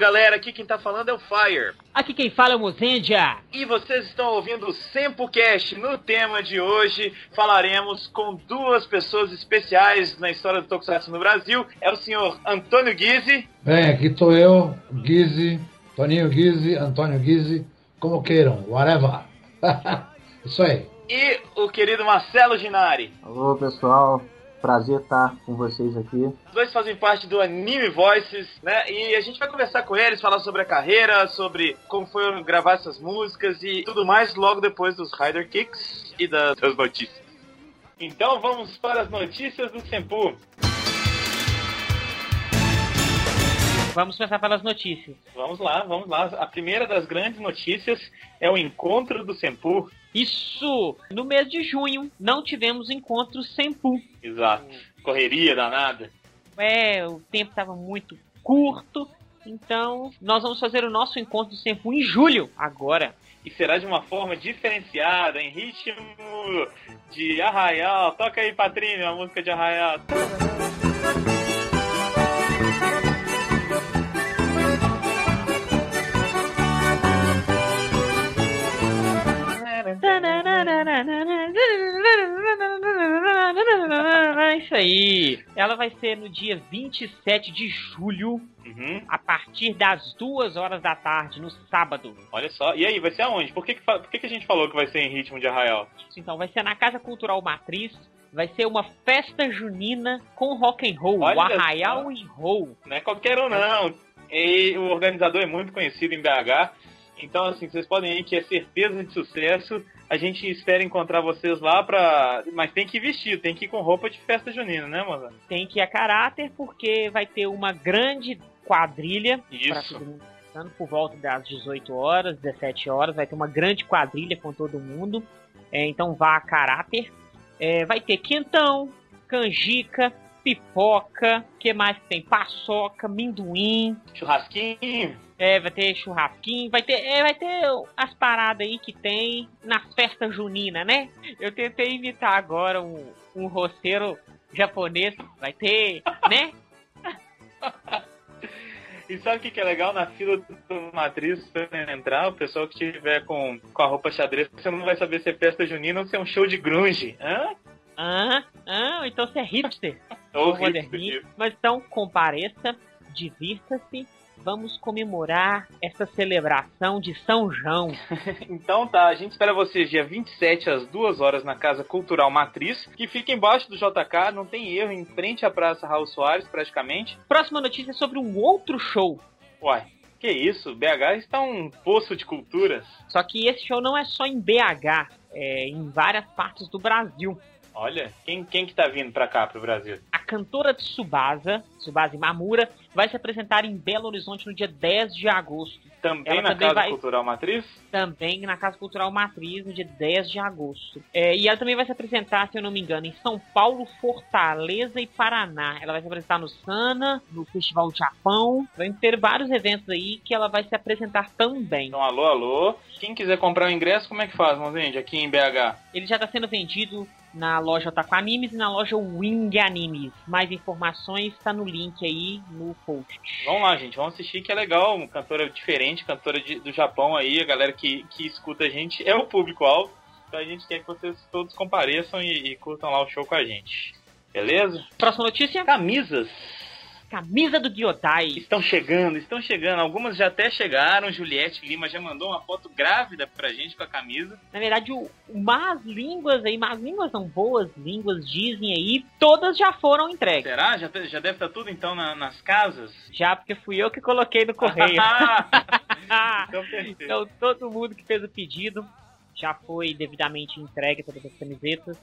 galera, aqui quem tá falando é o Fire. Aqui quem fala é o Mozendia. E vocês estão ouvindo o SempoCast. No tema de hoje falaremos com duas pessoas especiais na história do Tokusatsu no Brasil. É o senhor Antônio Guise. Bem, aqui estou eu, Guise, Toninho Guise, Antônio Guise, como queiram, whatever. Isso aí. E o querido Marcelo Ginari. Alô pessoal, Prazer estar com vocês aqui. Os dois fazem parte do Anime Voices, né? E a gente vai conversar com eles, falar sobre a carreira, sobre como foi gravar essas músicas e tudo mais logo depois dos Rider Kicks e das, das notícias. Então vamos para as notícias do Senpu. Vamos começar pelas notícias. Vamos lá, vamos lá. A primeira das grandes notícias é o encontro do Senpu. Isso! No mês de junho não tivemos encontro Senpu. Exato. Correria danada. É, o tempo estava muito curto, então nós vamos fazer o nosso encontro do Senpu em julho, agora. E será de uma forma diferenciada, em ritmo de arraial. Toca aí, Patrícia, a música de arraial. É isso aí. Ela vai ser no dia 27 de julho, Uhum. a partir das 2 horas da tarde, no sábado. Olha só. E aí, vai ser aonde? Por que, que, por que, que a gente falou que vai ser em ritmo de arraial? Então, vai ser na Casa Cultural Matriz. Vai ser uma festa junina com rock and roll, Olha o Arraial só. e Roll. Não é qualquer um, não. E o organizador é muito conhecido em BH. Então, assim, vocês podem ir que é certeza de sucesso. A gente espera encontrar vocês lá pra. Mas tem que ir vestido, tem que ir com roupa de festa junina, né, moça? Tem que ir a caráter, porque vai ter uma grande quadrilha Isso. todo mundo passando por volta das 18 horas, 17 horas. Vai ter uma grande quadrilha com todo mundo. É, então vá a caráter. É, vai ter quentão, canjica, pipoca, que mais que tem? Paçoca, minduim. Churrasquinho. É, vai ter churrasquinho, vai ter, é, vai ter as paradas aí que tem nas festas juninas, né? Eu tentei imitar agora um, um roceiro japonês, vai ter, né? E sabe o que, que é legal? Na fila do Matriz, pra entrar, o pessoal que tiver com, com a roupa xadrez, você não vai saber se é festa junina ou se é um show de grunge. Hã? Ah, ah, então você é hipster, Ou moderninho. Mas então compareça, divirta-se, vamos comemorar essa celebração de São João. Então tá, a gente espera vocês dia 27 às 2 horas na Casa Cultural Matriz, que fica embaixo do JK, não tem erro, em frente à Praça Raul Soares, praticamente. Próxima notícia é sobre um outro show. Uai, que isso, BH está um poço de culturas. Só que esse show não é só em BH, é em várias partes do Brasil. Olha, quem, quem que tá vindo pra cá, pro Brasil? A cantora Tsubasa, Tsubasa Mamura, vai se apresentar em Belo Horizonte no dia 10 de agosto. Também Ela na também Casa vai- Cultural Matriz? Também na Casa Cultural Matriz, no dia 10 de agosto. É, e ela também vai se apresentar, se eu não me engano, em São Paulo, Fortaleza e Paraná. Ela vai se apresentar no Sana, no Festival do Japão. Vai ter vários eventos aí que ela vai se apresentar também. Então, alô, alô. Quem quiser comprar o ingresso, como é que faz, Monzende, aqui em BH? Ele já está sendo vendido na loja Otaku Animes e na loja Wing Animes. Mais informações está no link aí no post. Vamos lá, gente, vamos assistir que é legal. Uma cantora diferente, cantora de- do Japão aí, a galera que, que escuta a gente é o público-alvo. Então a gente quer que vocês todos compareçam e, e curtam lá o show com a gente. Beleza? Próxima notícia: Camisas camisa do Gyodai. estão chegando, estão chegando. Algumas já até chegaram. Juliette Lima já mandou uma foto grávida pra gente com a camisa. Na verdade, o, más línguas aí, más línguas são boas línguas, dizem aí, todas já foram entregues. Será? Já, já deve estar tudo então na- nas casas? Já porque fui eu que coloquei no correio. então, então todo mundo que fez o pedido já foi devidamente entregue todas as camisetas.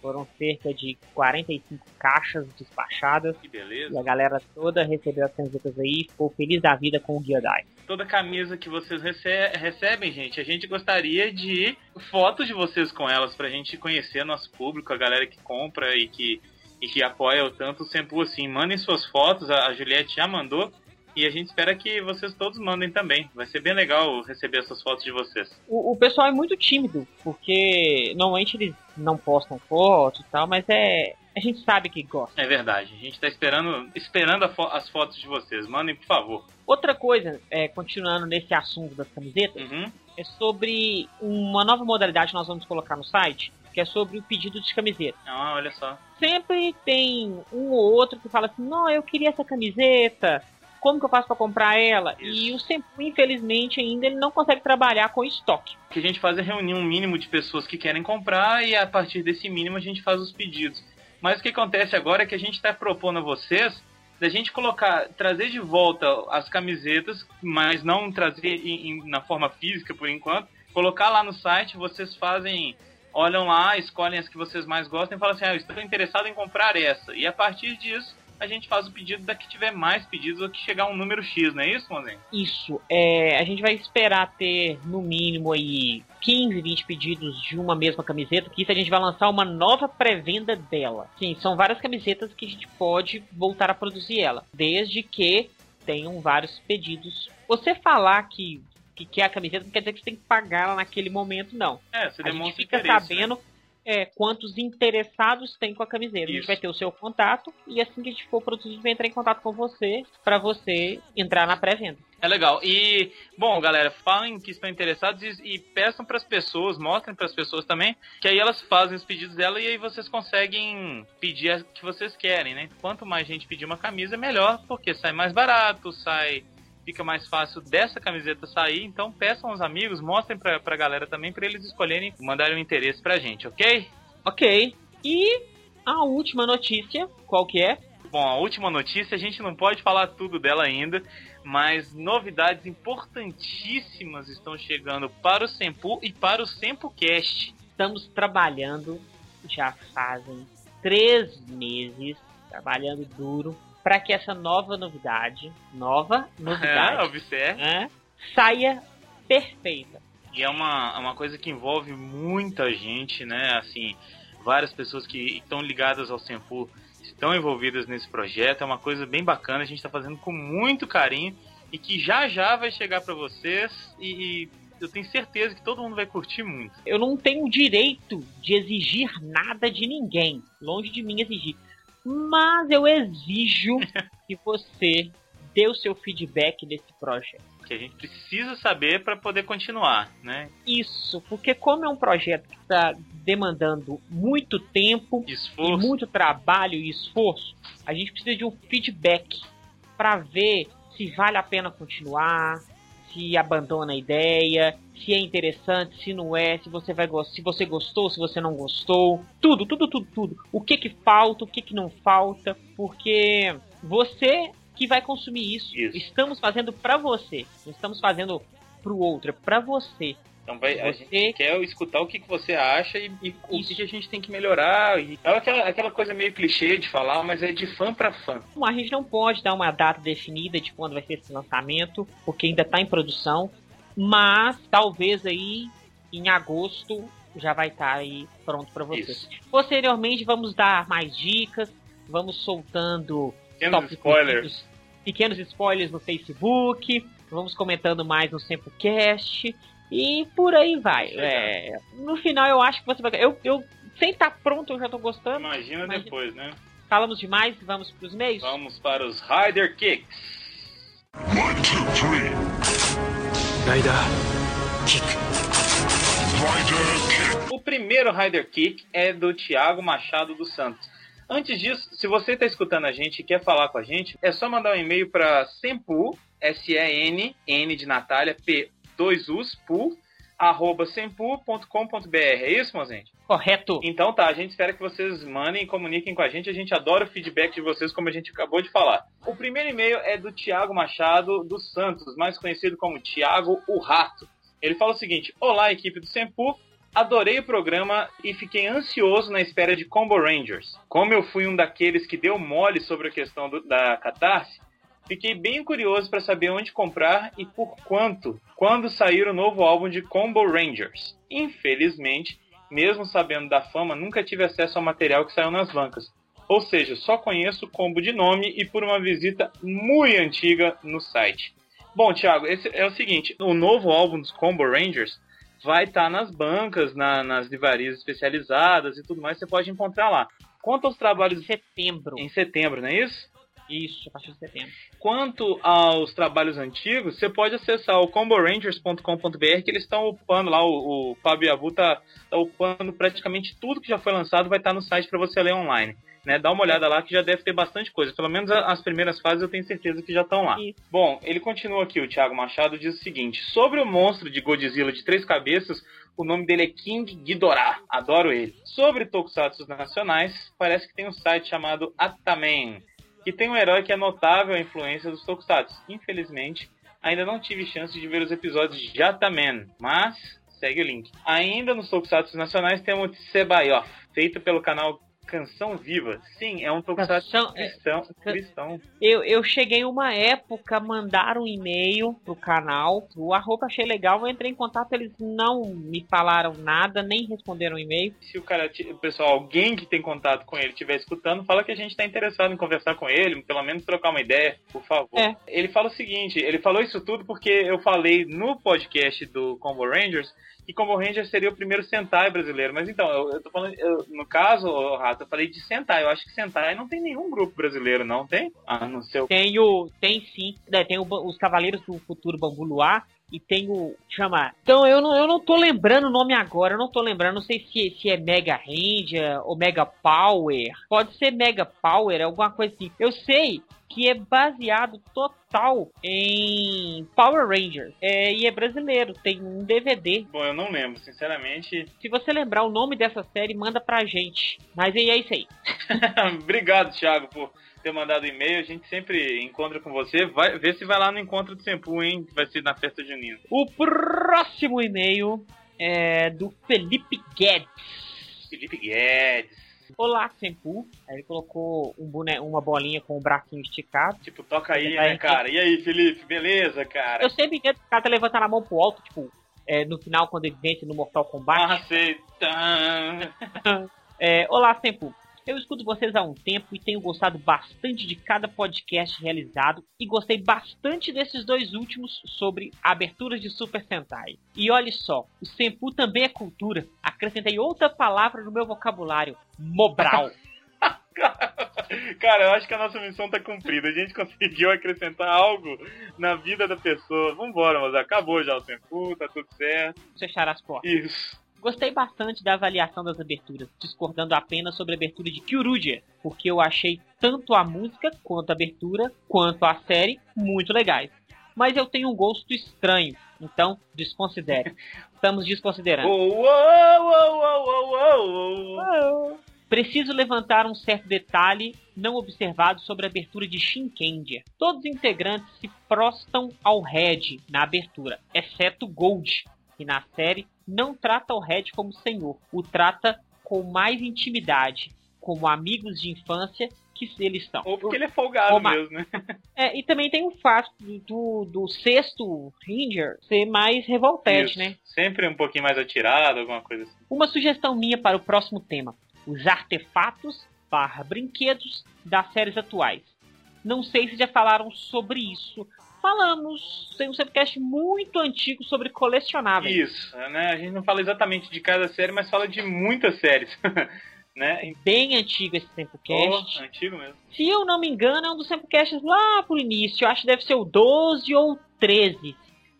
Foram cerca de 45 caixas despachadas. Que beleza. E a galera toda recebeu as camisetas aí e ficou feliz da vida com o Gyodai. toda camisa que vocês rece- recebem, gente, a gente gostaria de fotos de vocês com elas pra gente conhecer nosso público, a galera que compra e que, e que apoia o tanto o Sempu assim. Mandem suas fotos, a, a Juliette já mandou. E a gente espera que vocês todos mandem também. Vai ser bem legal receber essas fotos de vocês. O, o pessoal é muito tímido, porque normalmente eles não postam foto e tal, mas é, A gente sabe que gosta. É verdade. A gente tá esperando, esperando fo as fotos de vocês. Mandem, por favor. Outra coisa, é, continuando nesse assunto das camisetas, uhum. é sobre uma nova modalidade que nós vamos colocar no site, que é sobre o pedido de camiseta. Ah, olha só. Sempre tem um ou outro que fala assim, não, eu queria essa camiseta, como que eu faço para comprar ela? E o Sempu, infelizmente, ainda ele não consegue trabalhar com estoque. O que a gente faz é reunir um mínimo de pessoas que querem comprar e a partir desse mínimo a gente faz os pedidos. Mas o que acontece agora é que a gente está propondo a vocês da gente colocar, trazer de volta as camisetas, mas não trazer em, em, na forma física por enquanto, colocar lá no site, vocês fazem, olham lá, escolhem as que vocês mais gostam e falam assim, ah, eu estou interessado em comprar essa. E a partir disso, a gente faz o pedido da que tiver mais pedidos ou que chegar um número X, não é isso, Mozinho? Isso. É, a gente vai esperar ter, no mínimo, aí 15, 20 pedidos de uma mesma camiseta, que isso a gente vai lançar uma nova pré-venda dela. Sim, são várias camisetas que a gente pode voltar a produzir ela, desde que tenham vários pedidos. Você falar que que quer a camiseta não quer dizer que você tem que pagar ela naquele momento, não. É, você demonstra a gente fica interesse, sabendo né? É, quantos interessados tem com a camiseta. Isso. A gente vai ter o seu contato e assim que a gente for produzir, a gente vai entrar em contato com você para você entrar na pré-venda. É legal. E, bom, galera, falem que estão interessados e, e peçam para as pessoas, mostrem para as pessoas também, que aí elas fazem os pedidos dela e aí vocês conseguem pedir a que vocês querem, né? Quanto mais gente pedir uma camisa, melhor, porque sai mais barato, sai fica mais fácil dessa camiseta sair. Então peçam aos amigos, mostrem pra, pra galera também, para eles escolherem, mandarem um interesse pra gente, ok? Ok. E a última notícia, qual que é? Bom, a última notícia, a gente não pode falar tudo dela ainda, mas novidades importantíssimas estão chegando para o Sempu e para o SempuCast. Estamos trabalhando, já fazem três meses, trabalhando duro para que essa nova novidade, nova novidade, é, observe. né, saia perfeita. E é uma, é uma coisa que envolve muita gente, né? Assim, várias pessoas que estão ligadas ao Senpu estão envolvidas nesse projeto. É uma coisa bem bacana, a gente está fazendo com muito carinho e que já já vai chegar para vocês e, e eu tenho certeza que todo mundo vai curtir muito. Eu não tenho direito de exigir nada de ninguém, longe de mim exigir. Mas eu exijo que você dê o seu feedback desse projeto. Que a gente precisa saber para poder continuar, né? Isso, porque como é um projeto que está demandando muito tempo, esforço. e muito trabalho e esforço, a gente precisa de um feedback para ver se vale a pena continuar, se abandona a ideia, se é interessante, se não é, se você vai se você gostou, se você não gostou, tudo, tudo, tudo, tudo. O que que falta, o que que não falta, porque você que vai consumir isso. Isso. Estamos fazendo para você, não estamos fazendo pro outro, é para você. Então vai, a gente quer escutar o que, que você acha e, e o que, que a gente tem que melhorar. E é aquela, aquela coisa meio clichê de falar, mas é de fã para fã. Bom, A gente não pode dar uma data definida de quando vai ser esse lançamento, porque ainda está em produção, mas talvez aí em agosto já vai estar aí pronto para vocês. Isso. Posteriormente vamos dar mais dicas, vamos soltando Pequenos spoilers. pequenos spoilers no Facebook, vamos comentando mais no SempoCast e por aí vai. Legal. É, no final eu acho que você vai. Eu, eu sem estar pronto eu já tô gostando. Imagina, Imagina. depois, né? Falamos demais, vamos pros meios. Vamos para os Rider Kicks. One, two, three. Rider kick. Rider kick. O primeiro Rider Kick é do Thiago Machado dos Santos. Antes disso, se você está escutando a gente e quer falar com a gente, é só mandar um e-mail para sempu, S-E-N, N de Natália, P, 2 U's, pu, arroba sempu.com.br. É isso, mozente? Correto. Então tá, a gente espera que vocês mandem e comuniquem com a gente. A gente adora o feedback de vocês, como a gente acabou de falar. O primeiro e-mail é do Thiago Machado dos Santos, mais conhecido como Thiago o Rato. Ele fala o seguinte: Olá, equipe do Sempu. Adorei o programa e fiquei ansioso na espera de Combo Rangers. Como eu fui um daqueles que deu mole sobre a questão do- da catarse, fiquei bem curioso para saber onde comprar e por quanto quando sair o novo álbum de Combo Rangers. Infelizmente, mesmo sabendo da fama, nunca tive acesso ao material que saiu nas bancas. Ou seja, só conheço o combo de nome e por uma visita muito antiga no site. Bom, Thiago, é o seguinte: o novo álbum dos Combo Rangers vai estar nas bancas, na- nas livrarias especializadas e tudo mais, você pode encontrar lá. Quanto aos trabalhos Setembro. em setembro, não é isso? Isso, a partir de setembro. Quanto aos trabalhos antigos, você pode acessar o comborangers.com.br que eles estão upando lá, o, o Fábio Abu tá, tá upando praticamente tudo que já foi lançado, vai estar no site para você ler online. Né, dá uma olhada lá que já deve ter bastante coisa. Pelo menos as primeiras fases eu tenho certeza que já estão lá. Isso. Bom, ele continua aqui, o Thiago Machado diz o seguinte: sobre o monstro de Godzilla de três cabeças, o nome dele é King Ghidorah. Adoro ele. Sobre Tokusatsu nacionais, parece que tem um site chamado Atamen, que tem um herói que é notável a influência dos Tokusatsu. Infelizmente, ainda não tive chance de ver os episódios de Atamen, mas segue o link. Ainda nos Tokusatsu nacionais temos o Tsebayoff, feito pelo canal Canção Viva. Sim, é um Tokusatsu Canção- é, cristão. cristão. Eu, eu cheguei uma época a mandar um e-mail pro canal, o arroba achei legal, eu entrei em contato, eles não me falaram nada, nem responderam o e-mail. se o cara, pessoal, alguém que tem contato com ele estiver escutando, fala que a gente está interessado em conversar com ele, pelo menos trocar uma ideia, por favor. É. Ele fala o seguinte, ele falou isso tudo porque eu falei no podcast do Combo Rangers que Combo Rangers seria o primeiro Sentai brasileiro. Mas então, eu, eu tô falando, eu- no caso, Rato, eu falei de Sentai. Eu acho que Sentai não tem nenhum grupo brasileiro, não tem? Ah, não sei Tem o. Tem sim. né, Tem o os Cavaleiros do Futuro Bambu Luar. E tem o. Chama. Então eu não, eu não tô lembrando o nome agora. Eu não tô lembrando. Não sei se, se é Mega Ranger ou Mega Power. Pode ser Mega Power, alguma coisa assim. Eu sei que é baseado total em Power Rangers. É, e é brasileiro. Tem um DVD. Bom, eu não lembro, sinceramente. Se você lembrar o nome dessa série, manda pra gente. Mas aí é isso aí. Obrigado, Thiago, por ter mandado e-mail. A gente sempre encontra com você. Vai, vê se vai lá no encontro do Sempu, hein? Vai ser na festa junina. O próximo e-mail é do Felipe Guedes. Felipe Guedes. Olá, Senpu. Aí ele colocou um bone... uma bolinha com o bracinho esticado. Tipo, toca aí, né, cara? E aí, Felipe? Beleza, cara? Eu sempre entendo que o cara tá levantando a mão pro alto, tipo, é, no final, quando ele vence no Mortal Kombat. Aceita. É, olá, Senpu. Eu escuto vocês há um tempo e tenho gostado bastante de cada podcast realizado e gostei bastante desses dois últimos sobre aberturas de Super Sentai. E olhe só, o Senpu também é cultura. Acrescentei outra palavra no meu vocabulário, Mobral. Cara, eu acho que a nossa missão tá cumprida. A gente conseguiu acrescentar algo na vida da pessoa. Vambora, mas acabou já o tempo, tá tudo certo. Fechar as portas. Isso. Gostei bastante da avaliação das aberturas, discordando apenas sobre a abertura de Kyurugia, porque eu achei tanto a música, quanto a abertura, quanto a série muito legais. Mas eu tenho um gosto estranho, então desconsidere. Estamos desconsiderando. Preciso levantar um certo detalhe não observado sobre a abertura de Shinkendia. Todos os integrantes se prostam ao Red na abertura, exceto Gold, que na série não trata o Red como senhor, o trata com mais intimidade, como amigos de infância que eles são. Ou porque ele é folgado Ma- mesmo, né? É, e também tem o fato do, do sexto Ranger ser mais revoltante, Isso. né? Sempre um pouquinho mais atirado, alguma coisa assim. Uma sugestão minha para o próximo tema: os artefatos barra brinquedos das séries atuais. Não sei se já falaram sobre isso. Falamos, tem um podcast muito antigo sobre colecionáveis. Isso, né? A gente não fala exatamente de cada série, mas fala de muitas séries. né? Bem antigo esse Tempocast. Oh, antigo mesmo. Se eu não me engano, é um dos Tempocasts lá pro início. Eu acho que deve ser o 12 ou 13.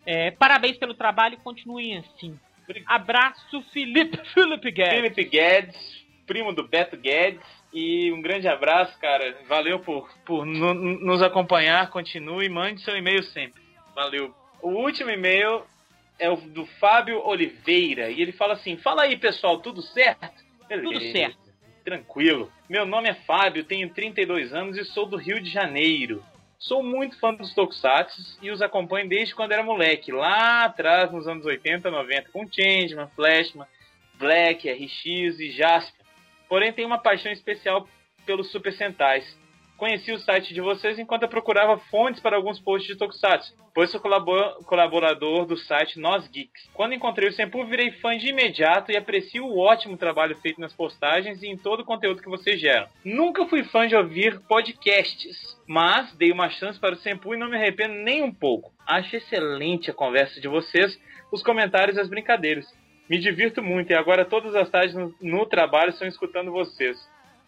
É, parabéns pelo trabalho e continuem assim. Obrigado. Abraço, Felipe, Felipe Guedes. Felipe Guedes, primo do Beto Guedes. E um grande abraço, cara. Valeu por, por no- nos acompanhar. Continue e mande seu e-mail sempre. Valeu. O último e-mail é o do Fábio Oliveira. E ele fala assim: Fala aí, pessoal, tudo certo? Tudo Beleza. certo. Tranquilo. Meu nome é Fábio, tenho 32 anos e sou do Rio de Janeiro. Sou muito fã dos Tokusatsu e os acompanho desde quando era moleque, lá atrás, nos anos 80, 90, com Changeman, Flashman, Black, RX e Jasper. Porém, tenho uma paixão especial pelos Super Sentais. Conheci o site de vocês enquanto eu procurava fontes para alguns posts de Tokusatsu, pois sou colabor- colaborador do site Nós Geeks. Quando encontrei o Senpu, virei fã de imediato e aprecio o ótimo trabalho feito nas postagens e em todo o conteúdo que vocês geram. Nunca fui fã de ouvir podcasts, mas dei uma chance para o Senpu e não me arrependo nem um pouco. Acho excelente a conversa de vocês, os comentários e as brincadeiras. Me divirto muito e agora todas as tardes no, no trabalho estão escutando vocês.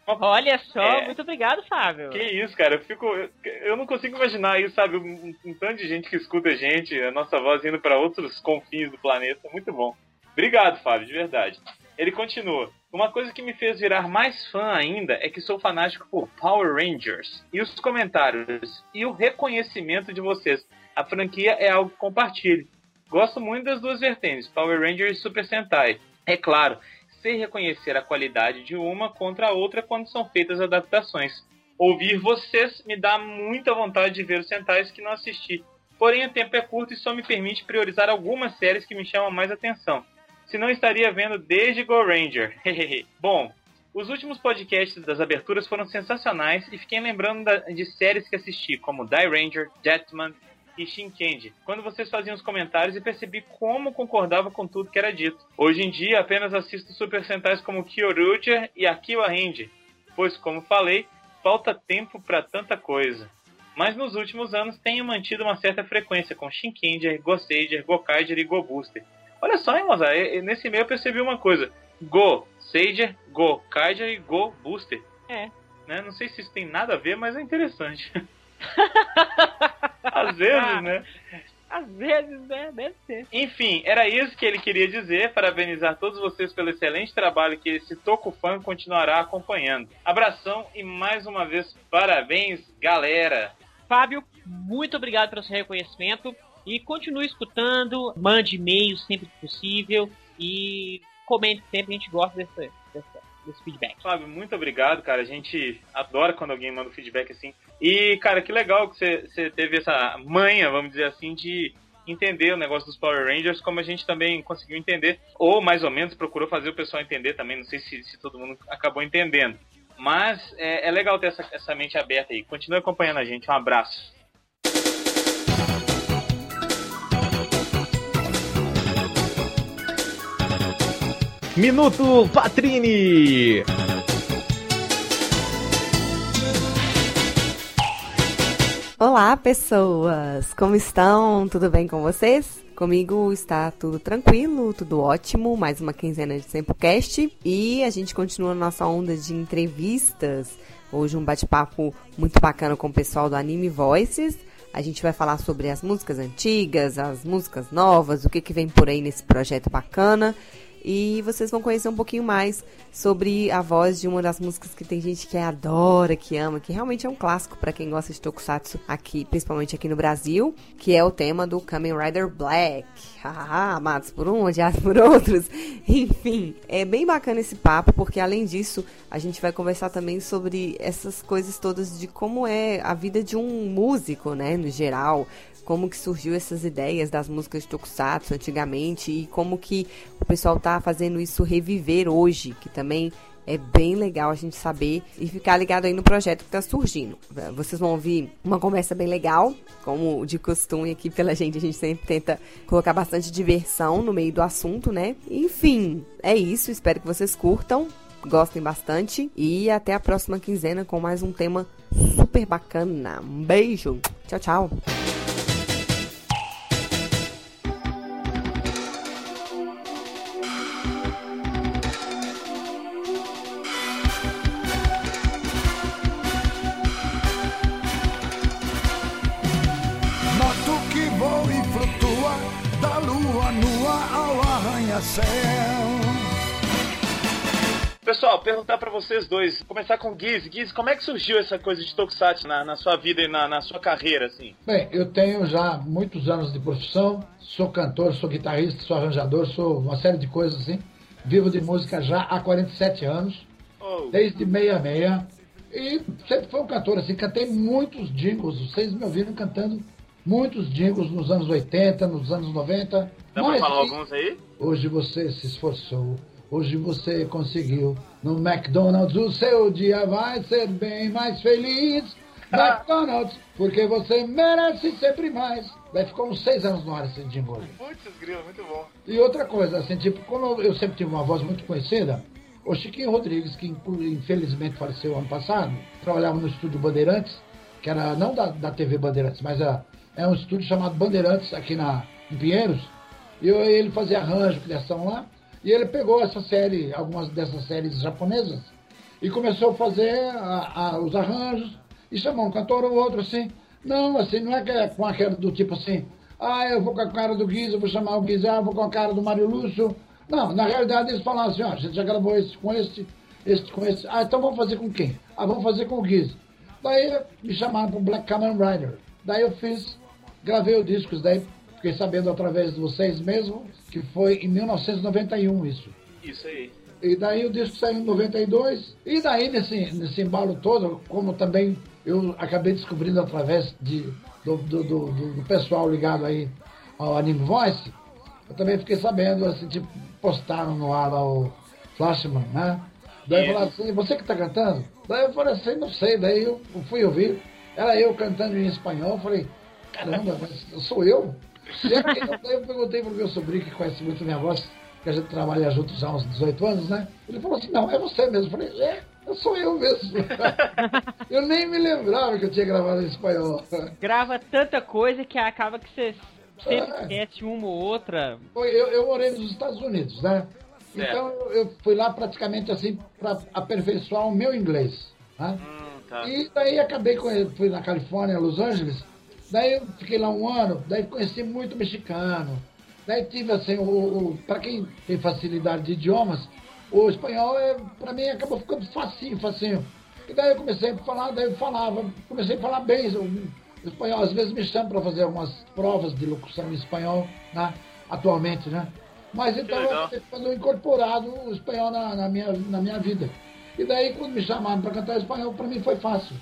Olha só, É. muito obrigado, Fábio. Que isso, cara, eu fico. Eu não consigo imaginar isso, sabe? Um, um tanto de gente que escuta a gente, a nossa voz indo pra outros confins do planeta. Muito bom. Obrigado, Fábio, de verdade. Ele continua. Uma coisa que me fez virar mais fã ainda é que sou fanático por Power Rangers. E os comentários e o reconhecimento de vocês. A franquia é algo que compartilho. Gosto muito das duas vertentes, Power Rangers e Super Sentai. É claro, sei reconhecer a qualidade de uma contra a outra quando são feitas adaptações. Ouvir vocês me dá muita vontade de ver os Sentais que não assisti. Porém, o tempo é curto e só me permite priorizar algumas séries que me chamam mais atenção. Senão estaria vendo desde Go Ranger. Bom, os últimos podcasts das aberturas foram sensacionais e fiquei lembrando de séries que assisti, como Die Ranger, Jetman e Shinkendi, quando vocês faziam os comentários e percebi como concordava com tudo que era dito. Hoje em dia apenas assisto Super Sentais como Kyoryuger e Akiwa Range, pois como falei, falta tempo para tanta coisa. Mas nos últimos anos tenho mantido uma certa frequência com Shinkenger, Goseiger, Gokaiger e Go Booster. Olha só, hein, Mozart, e nesse meio eu percebi uma coisa. Go, Sager, Go, Kaiger e Go Booster. É. Né? Não sei se isso tem nada a ver, mas é interessante. Às vezes, né? Às vezes, né? Deve ser. Enfim, era isso que ele queria dizer. Parabenizar todos vocês pelo excelente trabalho que esse Tokufan continuará acompanhando. Abração e mais uma vez, parabéns, galera! Fábio, muito obrigado pelo seu reconhecimento. E continue escutando, mande e-mails sempre que possível. E comente sempre, a gente gosta desse, desse feedback. Fábio, muito obrigado, cara. A gente adora quando alguém manda um feedback assim. E, cara, que legal que você, teve essa manha, vamos dizer assim, de entender o negócio dos Power Rangers, como a gente também conseguiu entender, ou mais ou menos procurou fazer o pessoal entender também. Não sei se, se todo mundo acabou entendendo. Mas é, é legal ter essa, essa mente aberta aí. Continue acompanhando a gente. Um abraço. Minuto Patrini! Olá, pessoas! Como estão? Tudo bem com vocês? Comigo está tudo tranquilo, tudo ótimo. Mais uma quinzena de Sempocast. E a gente continua nossa onda de entrevistas. Hoje um bate-papo muito bacana com o pessoal do Anime Voices. A gente vai falar sobre as músicas antigas, as músicas novas, o que, que vem por aí nesse projeto bacana. E vocês vão conhecer um pouquinho mais sobre a voz de uma das músicas que tem gente que adora, que ama, que realmente é um clássico para quem gosta de tokusatsu aqui, principalmente aqui no Brasil, que é o tema do Kamen Rider Black. Haha, amados por um, odiados por outros. Enfim, é bem bacana esse papo, porque além disso, a gente vai conversar também sobre essas coisas todas de como é a vida de um músico, né, no geral como que surgiu essas ideias das músicas de Tokusatsu antigamente e como que o pessoal tá fazendo isso reviver hoje, que também é bem legal a gente saber e ficar ligado aí no projeto que tá surgindo. Vocês vão ouvir uma conversa bem legal, como de costume aqui pela gente, a gente sempre tenta colocar bastante diversão no meio do assunto, né? Enfim, é isso, espero que vocês curtam, gostem bastante e até a próxima quinzena com mais um tema super bacana. Um beijo, tchau, tchau. Pessoal, perguntar pra vocês dois. Começar com o Giz. Giz, como é que surgiu essa coisa de Tokusatsu na, na sua vida e na, na sua carreira, assim? Bem, eu tenho já muitos anos de profissão, sou cantor, sou guitarrista, sou arranjador, sou uma série de coisas assim. Vivo de música já há 47 anos, Oh, desde 66. E sempre fui um cantor assim, cantei muitos jingles, vocês me ouviram cantando muitos jingles nos anos 80, nos anos 90. dá pra falar alguns aí? Hoje você se esforçou, hoje você conseguiu. No McDonald's o seu dia vai ser bem mais feliz. McDonald's, porque você merece sempre mais. Daí ficou uns seis anos no ar esse aí. Putz, grilo, muito bom. E outra coisa, assim, tipo, como eu sempre tive uma voz muito conhecida, o Chiquinho Rodrigues, que infelizmente faleceu ano passado, trabalhava no estúdio Bandeirantes, que era não da, da TV Bandeirantes, mas era, é um estúdio chamado Bandeirantes aqui na, em Pinheiros. E eu- ele fazia arranjo, criação lá. E ele pegou essa série, algumas dessas séries japonesas, E começou a fazer a- a- os arranjos, e chamou um cantor ou outro assim. Não, assim, não é que é com aquela do tipo assim, ah, eu vou com a cara do Guiz, eu vou chamar o Guiz, ah, vou com a cara do Mário Lúcio. Não, na realidade eles falaram assim, ó, a gente já gravou esse com esse, esse com esse. Ah, então vamos fazer com quem? Ah, vamos fazer com o Guiz. Daí me chamaram para Black Kamen Rider. Daí eu fiz, gravei o disco, daí fiquei sabendo através de vocês mesmo, que foi em 1991 isso. Isso aí. E daí o disco saiu em 92. E daí, nesse, nesse embalo todo, como também eu acabei descobrindo através de, do, do, do, do- pessoal ligado aí ao Anime Voice, eu também fiquei sabendo, assim, tipo, postaram no ar lá o Flashman, né? Daí falaram assim, você que tá cantando? Daí eu falei assim, não sei, daí eu fui ouvir, era eu cantando em espanhol, eu falei, caramba, mas sou eu? Eu- daí eu perguntei pro meu sobrinho que conhece muito minha voz, que a gente trabalha junto já há uns 18 anos, né? Ele falou assim, não, é você mesmo. Eu falei, é, eu sou eu mesmo. eu nem me lembrava que eu tinha gravado em espanhol. Grava tanta coisa que acaba que você sempre Ah. esquece uma ou outra. Eu, eu morei nos Estados Unidos, né? Certo. Então eu, fui lá praticamente assim para aperfeiçoar o meu inglês. Né? Hum, tá. E daí acabei com fui na Califórnia, Los Angeles. Daí eu fiquei lá um ano, daí conheci muito mexicano. Daí tive assim, o, o para quem tem facilidade de idiomas, o espanhol é para mim acabou ficando facinho, facinho. E daí eu comecei a falar, daí eu falava, comecei a falar bem o, espanhol. Às vezes me chamam para fazer algumas provas de locução em espanhol, né? Atualmente, né? Mas então eu ficando incorporado o espanhol na, na minha, na minha vida. E daí quando me chamaram para cantar espanhol, para mim foi fácil.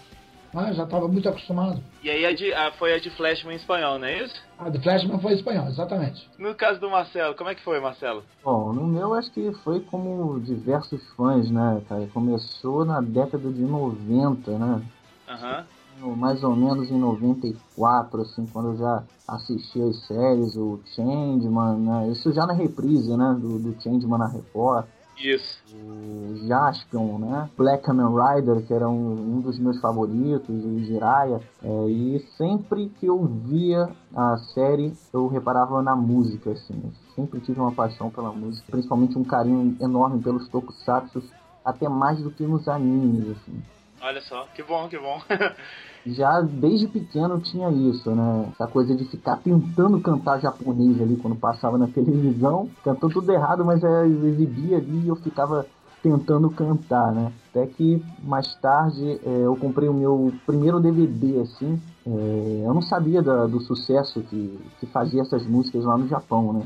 Né? Já estava muito acostumado. E aí a de, a- foi a de Flashman em espanhol, não é isso? A The Flashman foi espanhol, exatamente. No caso do Marcelo, como é que foi, Marcelo? Bom, no meu acho que foi como diversos fãs, né, cara? Começou na década de 90, né? Aham. No- Mais ou menos em 94, assim, quando eu já assisti as séries, o Changeman, né? Isso já na reprise, né? Do, do Changeman na Record. Isso. o Jaspion, né? Black Kamen Rider, que era um, um dos meus favoritos, o Jiraiya. É, e sempre que eu via a série, eu reparava na música, assim. Eu sempre tive uma paixão pela música, principalmente um carinho enorme pelos tokusatsu, até mais do que nos animes, assim. Olha só, que bom, que bom. Já desde pequeno tinha isso, né? Essa coisa de ficar tentando cantar japonês ali quando passava na televisão. Cantou tudo errado, mas é, exibia ali e eu ficava tentando cantar, né? Até que mais tarde é, eu comprei o meu primeiro DVD, assim. É, eu não sabia da- do sucesso que, que fazia essas músicas lá no Japão, né?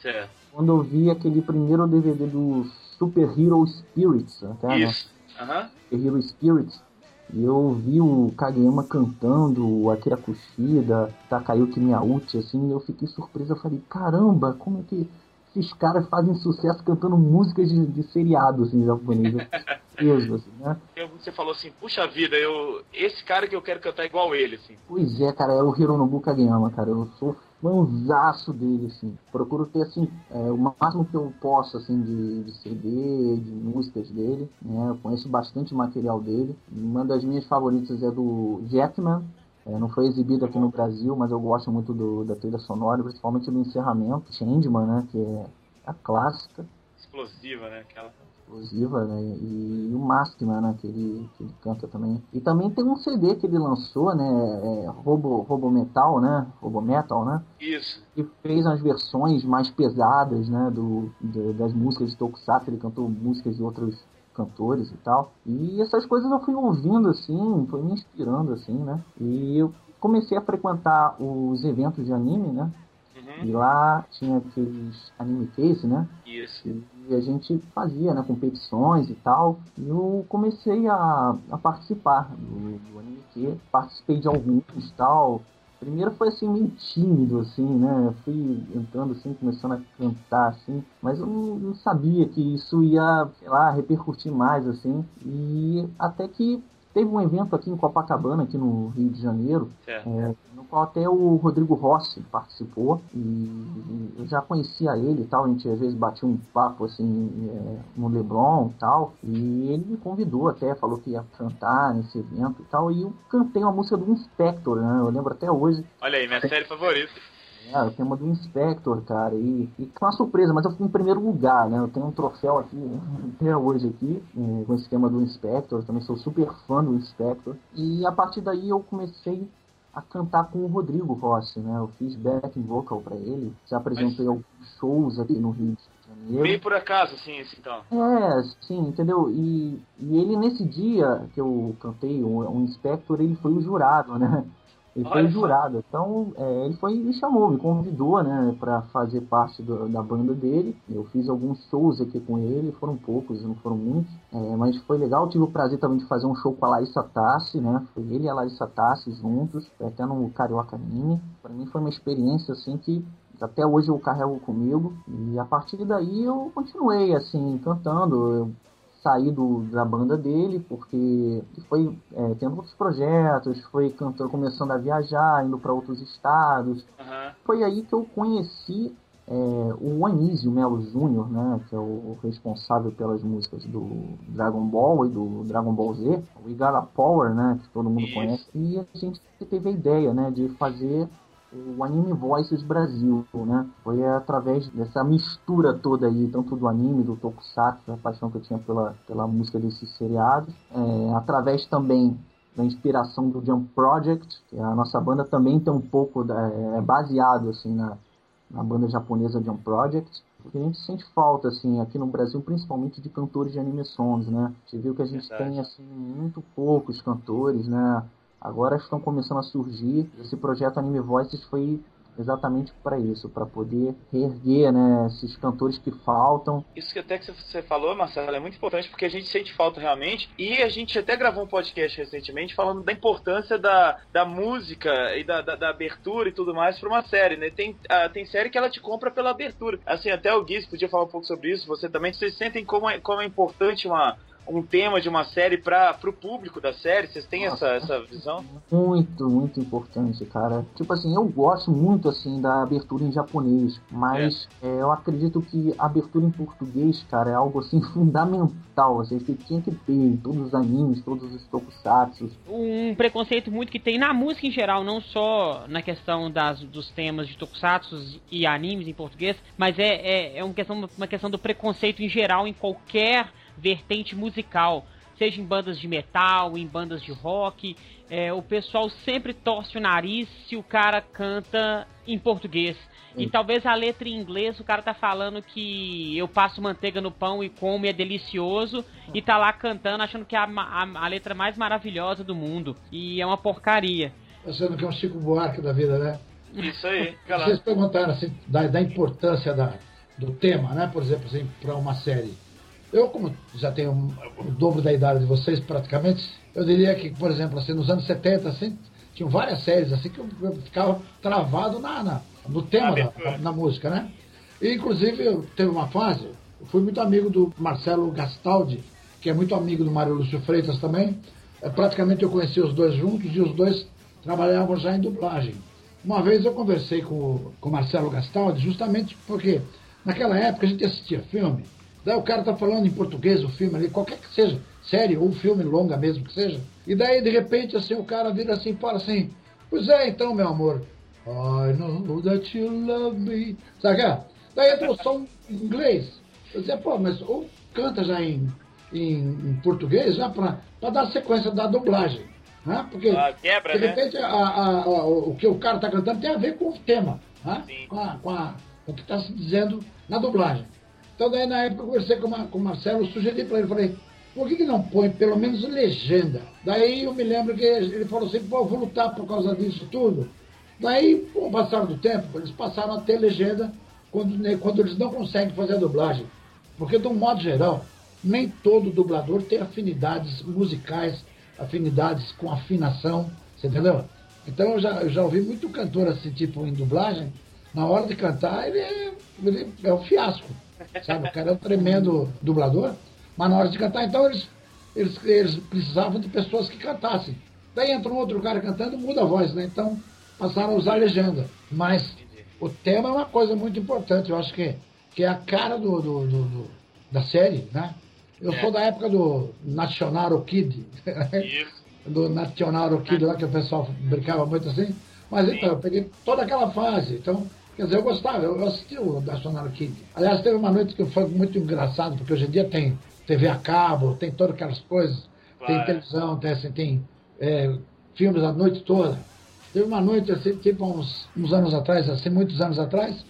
certo. Quando eu vi aquele primeiro DVD do Super Hero Spirits, até, né? Isso. Aham. Hero Spirit. E eu vi o Kageyama cantando, o Akira Kushida, Takayuki Miyauchi, assim, e eu fiquei surpreso. Eu falei, caramba, como é que esses caras fazem sucesso cantando músicas de, de seriado, assim, japonês? Surpreso, assim, né? Você falou assim, puxa vida, eu. Esse cara que eu quero cantar igual ele, assim. Pois é, cara, é o Hironobu Kageyama, cara. Eu sou fãzaço dele, assim. Procuro ter, assim, é, o máximo que eu posso, assim, de, de CD, de músicas dele, né? Eu conheço bastante material dele. Uma das minhas favoritas é do Jetman. É, não foi exibido aqui no Brasil, mas eu gosto muito do, da trilha sonora, principalmente do encerramento. Changeman, né? Que é a clássica Explosiva, né? Aquela. explosiva, né? E, o Maskman, né? Que ele, que ele canta também. E também tem um CD que ele lançou, né? É, Robo, Robo Metal, né? Robo Metal, né? Isso. Que fez as versões mais pesadas, né? Do, do- das músicas de Tokusatsu. Ele cantou músicas de outros cantores e tal. E essas coisas eu fui ouvindo, assim, foi me inspirando, assim, né? E eu comecei a frequentar os eventos de anime, né? E lá tinha aqueles anime case, né? Isso. E a gente fazia, né, competições e tal. E eu comecei a, a participar do, do Anime Q. Participei de alguns e tal. Primeiro foi assim meio tímido, assim, né? Eu fui entrando assim, começando a cantar, assim, mas eu não sabia que isso ia, sei lá, repercutir mais, assim. E até que teve um evento aqui em Copacabana, aqui no Rio de Janeiro, Certo. é, no qual até o Rodrigo Rossi participou e eu já conhecia ele e tal, a gente às vezes batia um papo assim é, no Leblon e tal, e ele me convidou até, falou que ia cantar nesse evento e tal, e eu cantei uma música do Inspector, né? Eu lembro até hoje. Olha aí, minha série favorita. É, o tema do Inspector, cara, e, e com uma surpresa, mas eu fui em primeiro lugar, né? Eu tenho um troféu aqui, até hoje aqui, é, com esse tema do Inspector, também sou super fã do Inspector. E a partir daí eu comecei a cantar com o Rodrigo Rossi, né? Eu fiz backing vocal para ele, já apresentei Mas... alguns shows aqui no Rio de Janeiro. Meio por acaso, assim, esse, então. É, sim, entendeu? E, e ele, nesse dia que eu cantei, o, o Inspector, ele foi o jurado, né? Ele foi Olha só. jurado. Então, é, ele foi me chamou, me convidou, né, para fazer parte do- da banda dele. Eu fiz alguns shows aqui com ele, foram poucos, não foram muitos, é, mas foi legal. Tive o prazer também de fazer um show com a Larissa Tassi, né? Foi ele e a Larissa Tassi juntos, foi até no Carioca Anime. Para mim foi uma experiência assim que até hoje eu carrego comigo. E a partir daí eu continuei assim cantando. Eu do, da banda dele porque foi é, tendo outros projetos, foi cantando, começando a viajar, indo para outros estados. Aham. Foi aí que eu conheci é, o Anísio Melo Júnior, né, que é o responsável pelas músicas do Dragon Ball e do Dragon Ball Z, o Igara Power, né, que todo mundo Isso. conhece. E a gente teve a ideia, né, de fazer o Anime Voices Brasil, né? Foi através dessa mistura toda aí, tanto do anime, do tokusatsu, a paixão que eu tinha pela, pela música desses seriados, é, através também da inspiração do Jump Project, que a nossa banda também tem um pouco da, é baseado assim na, na banda japonesa Jump Project. Porque a gente sente falta, assim, aqui no Brasil, principalmente de cantores de anime songs, né? A gente viu que a gente Verdade. tem, assim, muito poucos cantores, né? Agora estão começando a surgir. Esse projeto Anime Voices foi exatamente para isso, para poder reerguer, né, esses cantores que faltam. Isso que até que você falou, Marcelo, é muito importante porque a gente sente falta realmente. E a gente até gravou um podcast recentemente falando da importância da, da música e da, da, da abertura e tudo mais para uma série, né? Tem, ah, tem série que ela te compra pela abertura. Assim, até o Gui podia falar um pouco sobre isso. Você também, vocês sentem como é, como é importante uma, um tema de uma série para o público da série? Vocês têm essa, essa visão? Muito, muito importante, cara. Tipo assim, eu gosto muito, assim, da abertura em japonês, mas é, eu acredito que a abertura em português, cara, é algo, assim, fundamental, assim, que tinha que ter em todos os animes, todos os tokusatsu. um preconceito muito que tem na música em geral, não só na questão das, dos temas de tokusatsu e animes em português, mas é, é, é uma, questão, uma questão do preconceito em geral em qualquer vertente musical, seja em bandas de metal, em bandas de rock. É, o pessoal sempre torce o nariz se o cara canta em português. E Sim. talvez a letra em inglês o cara tá falando que eu passo manteiga no pão e como e é delicioso e tá lá cantando achando que é a, a, a letra mais maravilhosa do mundo. E é uma porcaria. Pensando que é um Chico Buarque da vida, né? Isso aí. Vocês perguntaram assim, da, da importância da, do tema, né? Por exemplo, assim, para uma série. Eu, como já tenho o dobro da idade de vocês, praticamente, eu diria que, por exemplo, assim, nos anos 70, assim, tinham várias séries assim que eu, eu ficava travado na, na- no tema da, da- na música, né? E, inclusive, eu teve uma fase, eu fui muito amigo do Marcelo Gastaldi, que é muito amigo do Mário Lúcio Freitas também. É, praticamente eu conheci os dois juntos e os dois trabalhavam já em dublagem. Uma vez eu conversei com, com o Marcelo Gastaldi, justamente porque naquela época a gente assistia filme, daí o cara tá falando em português o filme ali, qualquer que seja, série ou filme longa mesmo que seja, e daí de repente assim o cara vira assim e fala assim, pois é então meu amor, I know that you love me, sabe? é? Daí entra o som em inglês, eu dizia, pô, mas ou canta já em, em, em português já para dar sequência da dublagem, né? Porque Ah, quebra, de né? repente, a- a- a- o que o cara está cantando tem a ver com o tema, né? Com, com com o que está se dizendo na dublagem. Então, daí, na época, eu conversei com, uma- com o Marcelo, sugeri para ele, falei, por que, que não põe pelo menos legenda? Daí eu me lembro que ele falou assim, pô, vou lutar por causa disso tudo. Daí, com o passar do tempo, eles passaram a ter legenda quando, né, quando eles não conseguem fazer a dublagem. Porque, de um modo geral, nem todo dublador tem afinidades musicais, afinidades com afinação, você entendeu? Então, eu já, eu já ouvi muito cantor assim, tipo, em dublagem, na hora de cantar, ele é, ele é um fiasco, sabe? O cara é um tremendo dublador, mas na hora de cantar, então, eles, eles, eles precisavam de pessoas que cantassem. Daí entra um outro cara cantando, muda a voz, né? Então, passaram a usar legenda. Mas o tema é uma coisa muito importante, eu acho que, que é a cara do, do- do- do- da série, né? Eu É. sou da época do National Kid, Isso. do National Kid lá que o pessoal brincava muito assim. Mas então, eu peguei toda aquela fase. Então, Quer dizer, eu gostava, eu assisti o National Kid. Aliás, teve uma noite que foi muito engraçado, porque hoje em dia tem TV a cabo, tem todas aquelas coisas, tem televisão, tem, assim, tem é, filmes a noite toda. Teve uma noite, assim, tipo uns, uns anos atrás, assim, muitos anos atrás,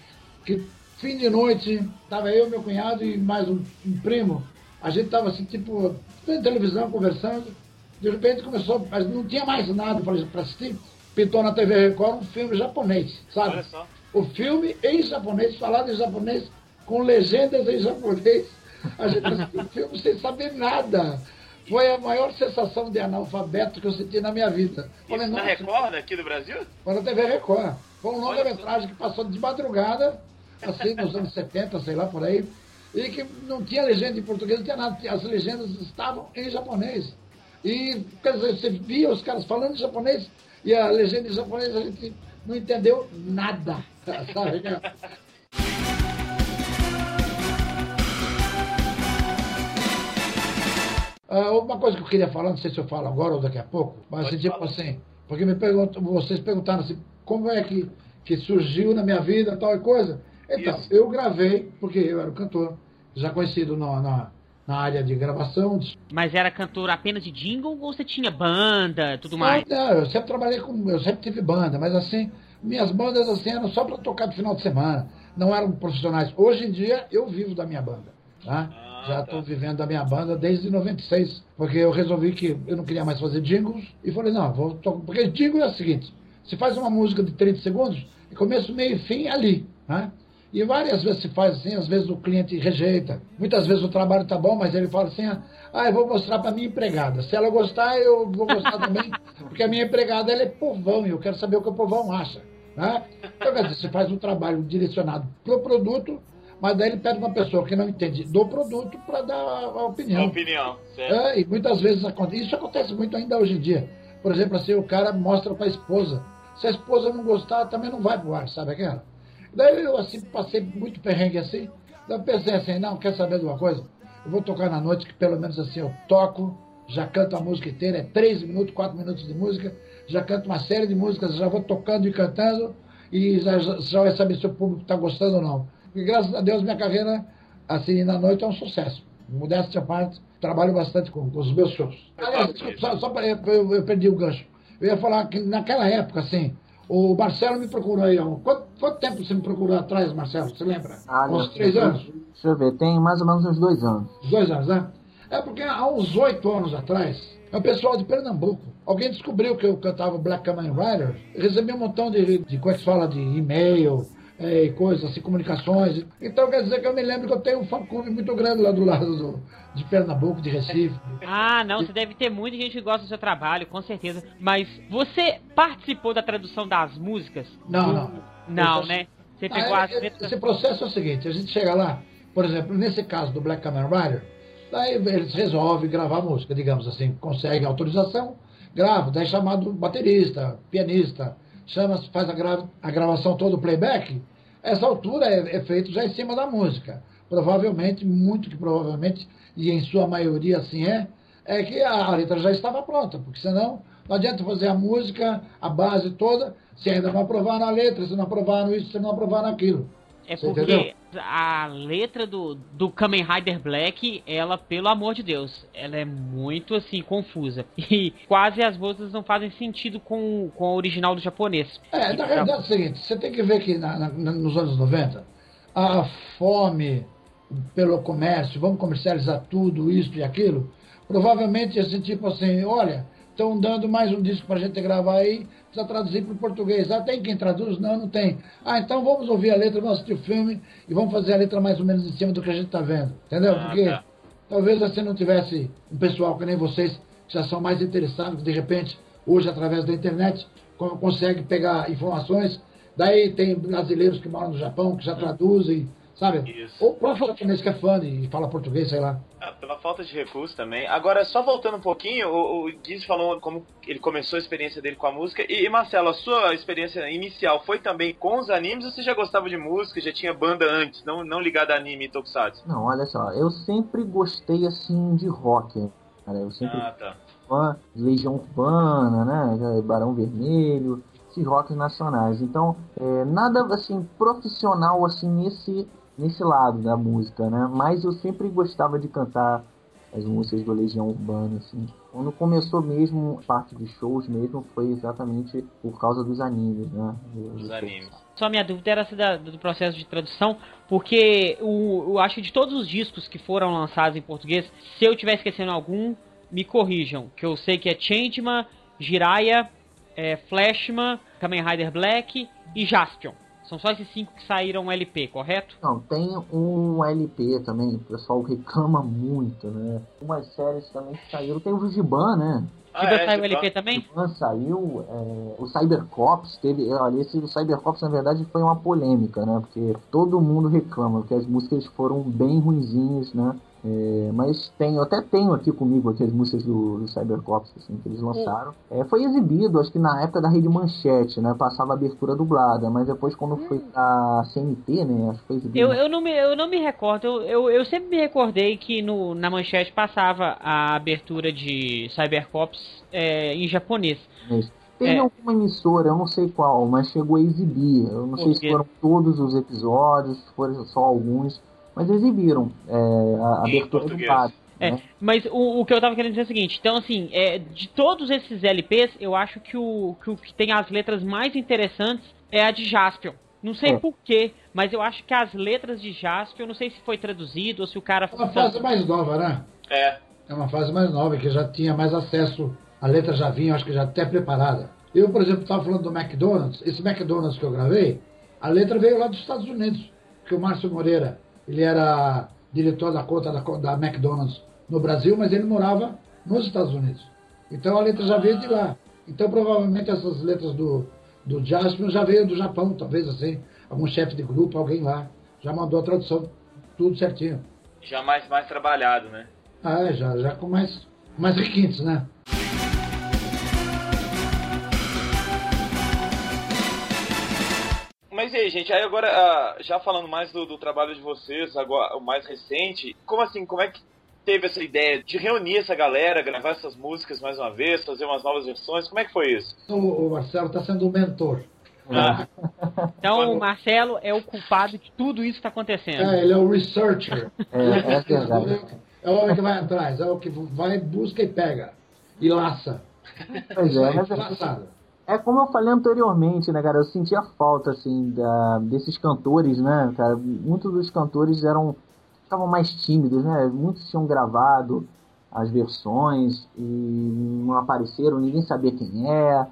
que fim de noite, tava eu, meu cunhado e mais um, um primo, a gente tava assim, tipo, vendo televisão, conversando, de repente começou, mas não tinha mais nada para assistir, pintou na TV Record um filme japonês, sabe? Olha só. O filme em japonês, falado em japonês, com legendas em japonês. A gente assistiu o filme sem saber nada. Foi a maior sensação de analfabeto que eu senti na minha vida. Falei, Isso na Record aqui do Brasil? foi na TV Record. Foi um longa-metragem que passou de madrugada, assim, nos anos 70, sei lá, por aí, e que não tinha legenda em português, não tinha nada. As legendas estavam em japonês. E, quer dizer, você via os caras falando em japonês e a legenda em japonês a gente não entendeu nada, sabe? Ah, uma coisa que eu queria falar, não sei se eu falo agora ou daqui a pouco, mas Pode tipo falar. assim, porque me perguntam, vocês perguntaram assim, como é que, que surgiu na minha vida tal e coisa. Então, Isso. eu gravei, porque eu era um cantor, já conhecido na, na, na área de gravação. Mas era cantor apenas de jingle ou você tinha banda tudo mais? Não, eu sempre trabalhei com, eu sempre tive banda, mas assim, minhas bandas assim eram só para tocar no final de semana, não eram profissionais. Hoje em dia eu vivo da minha banda, tá? Ah, Já tá. estou vivendo da minha banda desde 96, porque eu resolvi que eu não queria mais fazer jingles e falei, não, vou tocar. Porque jingle é o seguinte: se faz uma música de 30 segundos, começo, meio e fim ali, né? E várias vezes se faz assim, às vezes o cliente rejeita. Muitas vezes o trabalho tá bom, mas ele fala assim: ah, eu vou mostrar para minha empregada. Se ela gostar, eu vou gostar também, porque a minha empregada ela é povão e eu quero saber o que o povão acha. Né? Então, quer dizer, você faz um trabalho direcionado para o produto, mas daí ele pede uma pessoa que não entende do produto para dar a a opinião. Opinião, certo? É, e muitas vezes acontece. Isso acontece muito ainda hoje em dia. Por exemplo, assim, o cara mostra para a esposa. Se a esposa não gostar, também não vai pro ar, sabe aquela? Daí eu assim, passei muito perrengue assim. Daí eu pensei assim, não, quer saber de uma coisa? Eu vou tocar na noite que pelo menos assim eu toco, já canto a música inteira, é três minutos, quatro minutos de música, já canto uma série de músicas, já vou tocando e cantando, e já, já vai saber se o público está gostando ou não. E graças a Deus minha carreira, assim, na noite é um sucesso. Modéstia à parte, trabalho bastante com, com os meus shows. Aliás, só, só pra, eu, eu perdi o gancho. Eu ia falar que naquela época, assim, o Marcelo me procurou aí. Quanto, quanto tempo você me procurou atrás, Marcelo? Você lembra? Ah, Uns três anos? Deixa eu ver, tem mais ou menos uns dois anos. Uns dois anos, né? É porque há uns oito anos atrás, o pessoal de Pernambuco, alguém descobriu que eu cantava Black Kamen Rider, recebi um montão de, de como é que se fala, de e-mail, é, e coisas assim, comunicações. Então quer dizer que eu me lembro que eu tenho um fã-clube muito grande lá do lado do, de Pernambuco, de Recife. Ah, não, você deve ter muita gente que gosta do seu trabalho, com certeza. Mas você participou da tradução das músicas? Não, não. Não, né? Você Ah, pegou as é, letras. Esse processo é o seguinte, a gente chega lá, por exemplo, nesse caso do Black Kamen Rider, daí eles resolvem gravar a música, digamos assim, conseguem autorização, grava, daí é chamado baterista, pianista, chama faz a, gra a gravação toda, o playback, essa altura é, é feito já em cima da música. Provavelmente, muito que provavelmente, e em sua maioria assim é, é que a, a letra já estava pronta, porque senão não adianta fazer a música, a base toda, se ainda não aprovaram a letra, se não aprovaram isso, se não aprovaram aquilo. É Você porque entendeu? a letra do, do Kamen Rider Black, ela, pelo amor de Deus, ela é muito assim, confusa. E quase as músicas não fazem sentido com, com a original do japonês. É, na realidade é o seguinte, você tem que ver que na- na- nos anos 90, a fome pelo comércio, vamos comercializar tudo, isso e aquilo, provavelmente esse tipo assim, olha, estão dando mais um disco pra gente gravar aí, precisa traduzir para o português. Ah, tem quem traduz? Não, não tem. Ah, então vamos ouvir a letra, vamos assistir o filme e vamos fazer a letra mais ou menos em cima do que a gente está vendo. Entendeu? Ah, Porque tá. talvez você não tivesse um pessoal que nem vocês, que já são mais interessados, que de repente, hoje, através da internet, co- consegue pegar informações. Daí tem brasileiros que moram no Japão, que já traduzem, sabe? Isso. Ou o próprio japonês que é fã e fala português, sei lá. Ah, pela falta de recurso também. Agora, só voltando um pouquinho, o, o Giz falou como ele começou a experiência dele com a música. E, e, Marcelo, a sua experiência inicial foi também com os animes ou você já gostava de música, já tinha banda antes, não, não ligada a anime e tokusatsu? Não, olha só, eu sempre gostei assim de rock, cara. Eu sempre Ah, tá. fã de Legião Urbana, né? Barão Vermelho. esses rocks nacionais. Então, é, nada assim profissional assim nesse nesse lado da música, né? Mas eu sempre gostava de cantar as músicas do Legião Urbana, assim. Quando começou mesmo, parte de shows mesmo, foi exatamente por causa dos animes, né? Dos animes. Só minha dúvida era da- do processo de tradução, porque o, eu acho que de todos os discos que foram lançados em português, se eu estiver esquecendo algum, me corrijam. Que eu sei que é Changeman, Jiraiya, é, Flashman, Kamen Rider Black e Jaspion. São só esses cinco que saíram LP, correto? Não, tem um LP também, o pessoal reclama muito, né? Umas séries também que saíram. Tem o Vigiban, né? Ah, Tiba é, saiu LP também? Vigiban saiu, é, o Cybercops teve. Olha, esse do Cybercops na verdade foi uma polêmica, né? Porque todo mundo reclama, que as músicas foram bem ruinzinhas, né? É, mas tem, eu até tenho aqui comigo aqui as músicas do, do Cybercops, assim, que eles lançaram. É, foi exibido, acho que na época da Rede Manchete, né? Passava a abertura dublada, mas depois quando foi a CNT, né? Acho que foi exibido. Eu, eu, não me, eu não me recordo, eu, eu, eu sempre me recordei que no, na manchete passava a abertura de Cybercops é, em japonês. Isso. Teve É. alguma emissora, eu não sei qual, mas chegou a exibir. Eu não sei se foram todos os episódios, se foram só alguns, mas exibiram é, a Em abertura do lado. É, né? mas o, o que eu tava querendo dizer é o seguinte, então assim, é, de todos esses LPs, eu acho que o, que o que tem as letras mais interessantes é a de Jaspion. Não sei É. porquê, mas eu acho que as letras de Jaspion, eu não sei se foi traduzido ou se o cara... É uma fase mais nova, né? É. É uma fase mais nova, que já tinha mais acesso, a letra já vinha, acho que já até preparada. Eu, por exemplo, estava falando do McDonald's, esse McDonald's que eu gravei, a letra veio lá dos Estados Unidos, que o Márcio Moreira, ele era diretor da conta da, da McDonald's no Brasil, mas ele morava nos Estados Unidos. Então a letra já veio de lá. Então provavelmente essas letras do, do Jasper já veio do Japão, talvez assim, algum chefe de grupo, alguém lá, já mandou a tradução, tudo certinho. Já mais, mais trabalhado, né? Ah, é, já, já com mais, mais requintes, né? Mas e aí, gente, aí agora, ah, já falando mais do, do trabalho de vocês, agora o mais recente, como assim, como é que teve essa ideia de reunir essa galera, gravar essas músicas mais uma vez, fazer umas novas versões, como é que foi isso? O, Marcelo está sendo o mentor. Ah, Então o Marcelo é o culpado de tudo isso que tá acontecendo. É, ele é o researcher. É, é é o homem que vai atrás, é o que vai, busca e pega. E laça. Pois é, é- laçado. É como eu falei anteriormente, né, cara? Eu sentia falta, assim, da, desses cantores, né, cara? Muitos dos cantores eram. estavam mais tímidos, né? Muitos tinham gravado as versões e não apareceram, ninguém sabia quem é,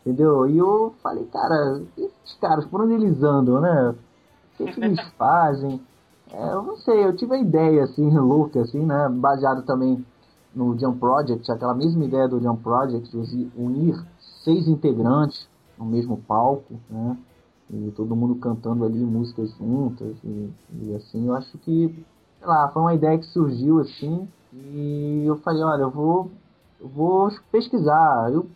entendeu? E eu falei, cara, esses caras, por onde eles andam, né? O que, que eles fazem? É, eu não sei, eu tive a ideia, assim, louca, assim, né? Baseado também no Jump Project, aquela mesma ideia do Jump Project, de unir seis integrantes no mesmo palco, né? E todo mundo cantando ali músicas juntas e, e assim, eu acho que, sei lá, foi uma ideia que surgiu assim e eu falei, olha, eu vou, eu vou pesquisar. Eu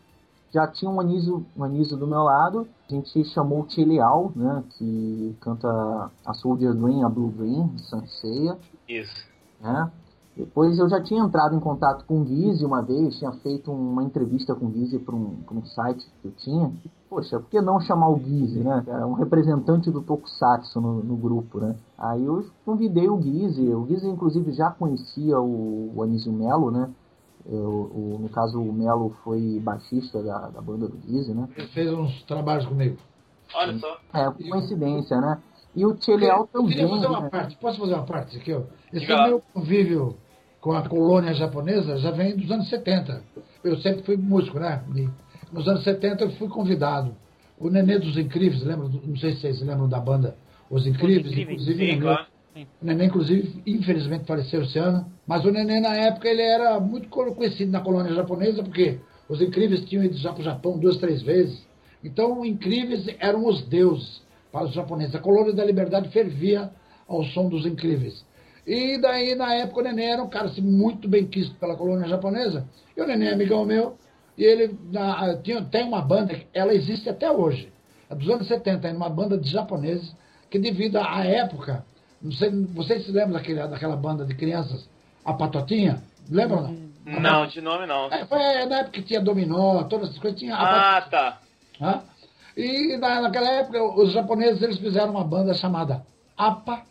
já tinha um Anísio, um Anísio do meu lado, a gente chamou o Tchê Leal, né? Que canta a Soldier Dream, a Blue Dream, Sanseia isso. né? Depois eu já tinha entrado em contato com o Guise uma vez, tinha feito uma entrevista com o Guise para um, pra um site que eu tinha. Poxa, por que não chamar o Guise, né? cara? Um representante do Tokusatsu no, no grupo, né? Aí eu convidei o Guise, o Guise inclusive já conhecia o, o Anísio Melo, né? Eu, o, no caso o Melo foi baixista da, da banda do Guise, né? Ele fez uns trabalhos comigo. Olha só. É, coincidência, né? E o Tchê Leal Eu queria também, fazer uma né? parte, posso fazer uma parte aqui? ó? Esse meu convívio com a colônia japonesa já vem dos anos 70. Eu sempre fui músico, né? E nos anos 70 eu fui convidado. O Nenê dos Incríveis, lembra? Não sei se vocês lembram da banda Os Incríveis, Incríveis, inclusive o Sim, Nenê, claro. o Nenê, inclusive, infelizmente faleceu esse ano. Mas o Nenê, na época, ele era muito conhecido na colônia japonesa, porque os Incríveis tinham ido já para o Japão duas, três vezes. Então, Incríveis eram os deuses para os japoneses. A colônia da liberdade fervia ao som dos Incríveis. E daí, na época, o Nenê era um cara assim, muito bem quisto pela colônia japonesa. E o Nenê é amigão meu, e ele na- tinha, tem uma banda, ela existe até hoje, é dos anos 70, é uma banda de japoneses, que devido à época, não sei, vocês se lembram daquele, daquela banda de crianças, a Patotinha? Lembram não? Não, de nome não. É, foi na época que tinha dominó, todas essas coisas, tinha Ah, tá. Hã? E na, naquela época, os japoneses eles fizeram uma banda chamada Apa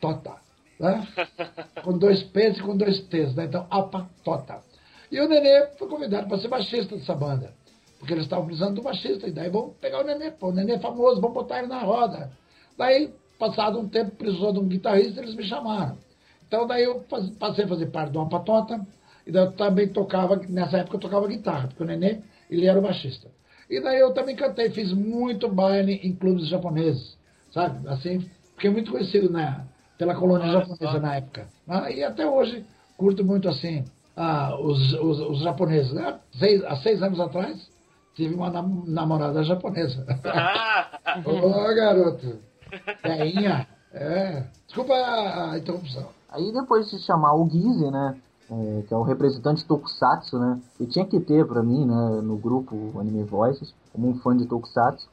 Tota. Né? com dois P's e com dois T's. Né? Então, Apa Tota. E o Nenê foi convidado para ser baixista dessa banda. Porque eles estavam precisando do baixista. E daí vamos pegar o Nenê. Pô, o Nenê é famoso, vamos botar ele na roda. Daí, passado um tempo, precisou de um guitarrista, eles me chamaram. Então daí eu passei a fazer parte de uma patota. E daí eu também tocava, nessa época eu tocava guitarra, porque o Nenê, ele era o baixista. E daí eu também cantei, fiz muito baile em clubes japoneses, sabe? Assim, fiquei muito conhecido né, pela colônia japonesa na época. Ah, E até hoje curto muito assim ah, os, os, os japoneses. Né? Seis, há seis anos atrás tive uma nam- namorada japonesa. Ah, Ô garoto, veinha, é. Desculpa a, a interrupção. Aí depois de chamar o Gizzy, né? É, que é o representante Tokusatsu, né? E tinha que ter pra mim, né? No grupo Anime Voices, como um fã de Tokusatsu.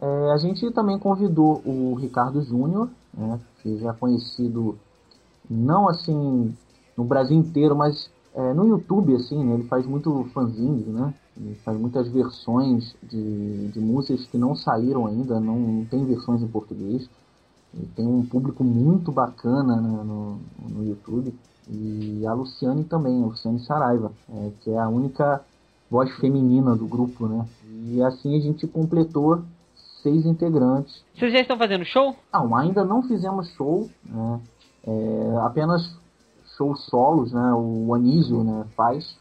é, a gente também convidou o Ricardo Júnior, né? Que já é conhecido não assim no Brasil inteiro, mas é, no YouTube, assim, né? Ele faz muito fanzines, né? Ele faz muitas versões de, de músicas que não saíram ainda, não, não tem versões em português. Ele tem um público muito bacana né, no, no YouTube. E a Luciane também, a Luciane Saraiva, é, que é a única voz feminina do grupo, né? E assim a gente completou seis integrantes. Vocês já estão fazendo show? Não, ainda não fizemos show, né? É, apenas shows solos, né? O Anísio né, faz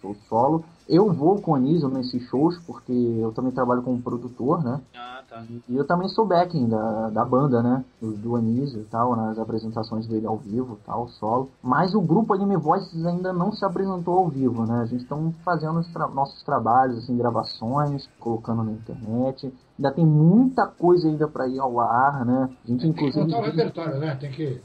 show solo. Eu vou com o Anísio nesses shows, porque eu também trabalho como produtor, né? ah, tá. E eu também sou backing da, da banda, né? Do, do Anísio e tal, nas apresentações dele ao vivo tal, solo. Mas o grupo Anime Voices ainda não se apresentou ao vivo, né? A gente está fazendo os tra- nossos trabalhos, assim, gravações, colocando na internet. Ainda tem muita coisa ainda para ir ao ar, né? A gente, Tem que inclusive. montar o repertório, né? Tem que-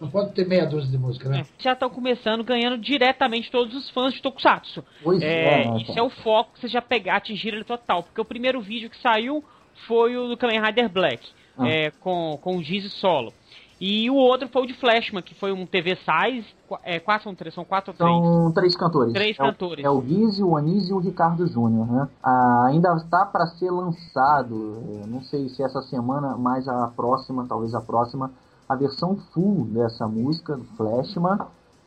Não pode ter meia dúzia de música, né? Já estão começando ganhando diretamente todos os fãs de Tokusatsu. Pois É, é, isso é o foco que vocês já pegar, atingiram ele total. Porque o primeiro vídeo que saiu foi o do Kamen Rider Black, Ah. é, com, com o Giz solo. E o outro foi o de Flashman, que foi um TV Size. É, quatro são três, são quatro ou três? São três cantores. Três é o- cantores. É o Guizzi, o Anísio e o Ricardo Júnior, né? Ah, ainda está para ser lançado, eh, não sei se essa semana, mas a próxima, talvez a próxima, a versão full dessa música, do Flashman,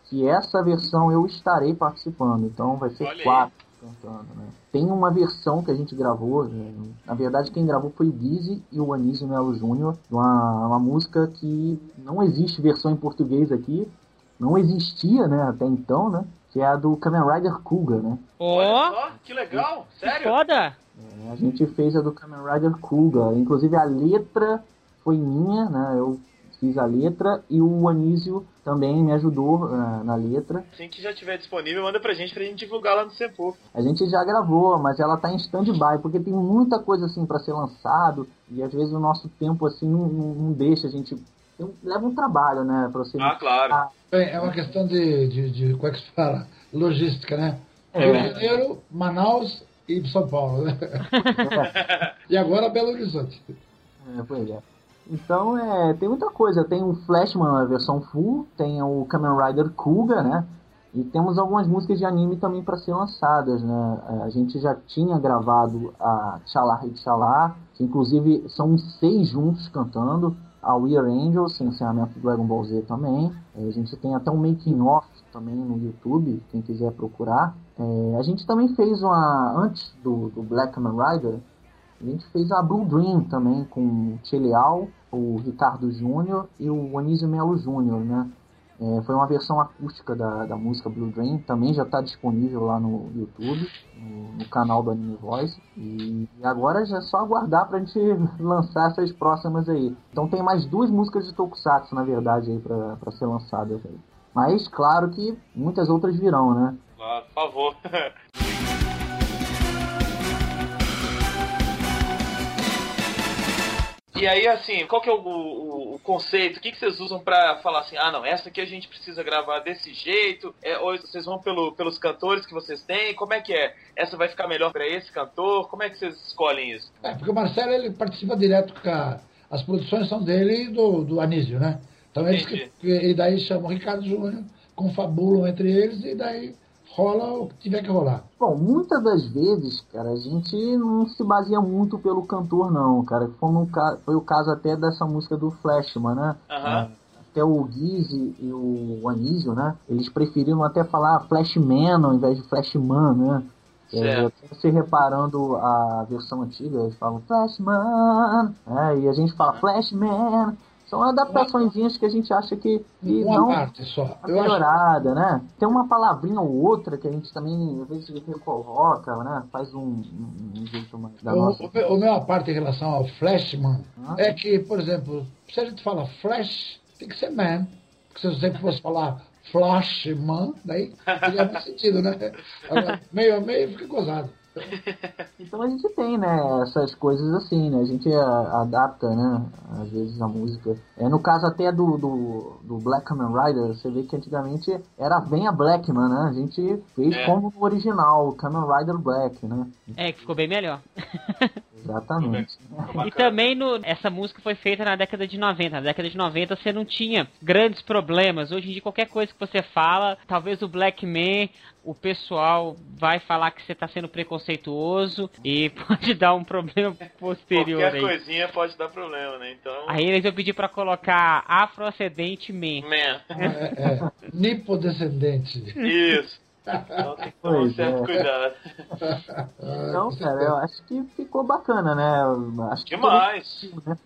que essa versão eu estarei participando, então vai ser Olha aí. quatro cantando, né? Tem uma versão que a gente gravou, né? na verdade quem gravou foi o Guizzi e o Anísio Melo Júnior, uma, uma música que não existe versão em português aqui, não existia, né, até então, né? Que é a do Kamen Rider Kuga, né? Olha Ó, só, que legal, que sério? foda! É, a gente fez a do Kamen Rider Kuga. Inclusive a letra foi minha, né? Eu fiz a letra e o Anísio também me ajudou eh, na letra. Assim que já tiver disponível, manda pra gente pra gente divulgar lá no Sempo. A gente já gravou, mas ela tá em stand-by, porque tem muita coisa assim para ser lançado e às vezes o nosso tempo assim não, não- deixa a gente. tem- leva um trabalho, né? Pra você Ah, claro. É é uma questão de, de, de- Como é que se fala? Logística, né? É. Rio de Janeiro, Manaus e São Paulo, né? e agora Belo Horizonte. É, pois é. Então, é, tem muita coisa. Tem o Flashman, a versão full, tem o Kamen Rider Kuga, né? E temos algumas músicas de anime também para ser lançadas, né? É, A gente já tinha gravado a Xalá e que inclusive são seis juntos cantando. A We Are Angels, encerramento do Dragon Ball Z também. É, A gente tem até um making off também no YouTube, quem quiser procurar. É, a gente também fez uma, antes do, do Black Kamen Rider, a gente fez a Blue Dream também com o Tchê Leal, o Ricardo Júnior e o Anísio Melo Júnior, né? É, foi uma versão acústica da, da música Blue Dream, também já está disponível lá no YouTube, no, no canal do Anime Voice. E agora já é só aguardar pra gente lançar essas próximas aí. Então tem mais duas músicas de Tokusatsu, na verdade, aí pra ser lançadas aí. Mas claro que muitas outras virão, né? Claro, por favor. E aí, assim, qual que é o, o- o conceito? O que, que vocês usam pra falar assim, ah não, essa aqui a gente precisa gravar desse jeito? É, ou vocês vão pelo, pelos cantores que vocês têm? Como é que é? Essa vai ficar melhor pra esse cantor? Como é que vocês escolhem isso? É, porque o Marcelo ele participa direto com a, as produções são dele e do, do Anísio, né? Então eles que, Entendi. e daí chamam o Ricardo Júnior, confabulam entre eles e daí rola o que tiver que rolar. Bom, muitas das vezes, cara, a gente não se baseia muito pelo cantor, não, cara. Foi, ca- foi o caso até dessa música do Flashman, né? Aham. Até o Gizzy e o Anísio, né? Eles preferiram até falar Flashman ao invés de Flashman, né? É, Certo. até você reparando a versão antiga, eles falam Flashman, né? e a gente fala Flashman. São adaptações que a gente acha que, que Uma não parte só. Eu acho melhorada, né? Tem uma palavrinha ou outra que a gente também, às vezes, recoloca, né? Faz um, um, um jeito mais da O, nossa. o, meu- o meu parte em relação ao Flashman Ah. é que, por exemplo, se a gente fala Flash, tem que ser man. Porque se você fosse falar Flashman, daí teria mais sentido, né? Agora, meio a meio fica gozado. Então a gente tem, né, essas coisas assim, né? A gente a- adapta, né, às vezes a música. É, no caso até do, do, do Black Kamen Rider, você vê que antigamente era bem a Blackman, né? A gente fez É. como no original, Kamen Rider Black, né? É, que ficou bem melhor. Exatamente. E também no, essa música foi feita na década de 90. Na década de 90 você não tinha grandes problemas. Hoje em dia, qualquer coisa que você fala, talvez o Black Man, o pessoal vai falar que você tá sendo preconceituoso e pode dar um problema posterior Qualquer aí. coisinha pode dar problema, né? Então. Aí eles vão pedir pra colocar afroascendente man. Man. É, é, nipodescendente. Isso. Então tem que tomar um certo é. cuidado. Então, cara, eu acho que ficou bacana, né? Acho que Demais. né?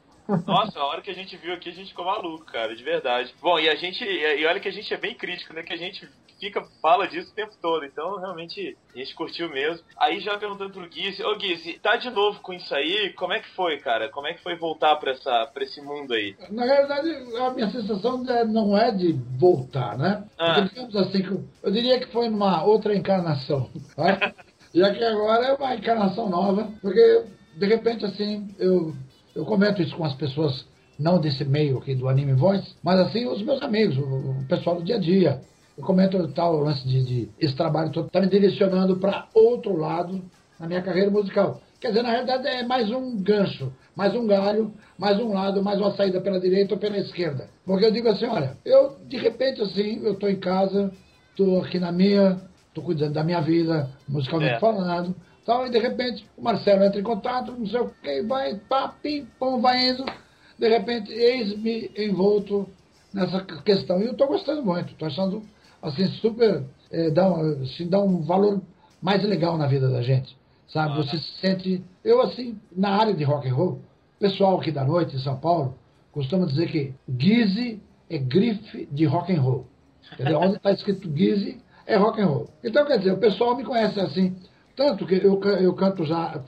Nossa, a hora que a gente viu aqui, a gente ficou maluco, cara, de verdade. Bom, e a gente. E olha que a gente é bem crítico, né? Que a gente fica, fala disso o tempo todo. Então, realmente, a gente curtiu mesmo. Aí já perguntando pro Guise, ô Guise, tá de novo com isso aí? Como é que foi, cara? Como é que foi voltar pra, essa, pra esse mundo aí? Na realidade, a minha sensação é- não é de voltar, né? Ah. Porque, assim, eu, diria que foi numa outra encarnação. né? Já que agora é uma encarnação nova, porque, de repente, assim, eu, eu comento isso com as pessoas, não desse meio aqui do Anime Voice, mas assim, os meus amigos, o, pessoal do dia a dia. Eu comento tal lance de, de esse trabalho todo, tá me direcionando para outro lado na minha carreira musical. Quer dizer, na realidade é mais um gancho, mais um galho, mais um lado, mais uma saída pela direita ou pela esquerda. Porque eu digo assim, olha, eu de repente assim, eu estou em casa, estou aqui na minha, estou cuidando da minha vida, musicalmente É. falando, tal, e de repente o Marcelo entra em contato, não sei o que, vai, pá, pim, pum, vai indo, de repente eis-me envolto nessa questão. E eu estou gostando muito, estou achando assim super, eh, dá, um, assim, dá um valor mais legal na vida da gente, sabe? Você se sente, eu assim, na área de rock and roll, pessoal aqui da noite em São Paulo costuma dizer que Guise é grife de rock and roll, entendeu? Onde está escrito Guise é rock and roll. Então quer dizer, o pessoal me conhece assim, tanto que eu, eu canto já,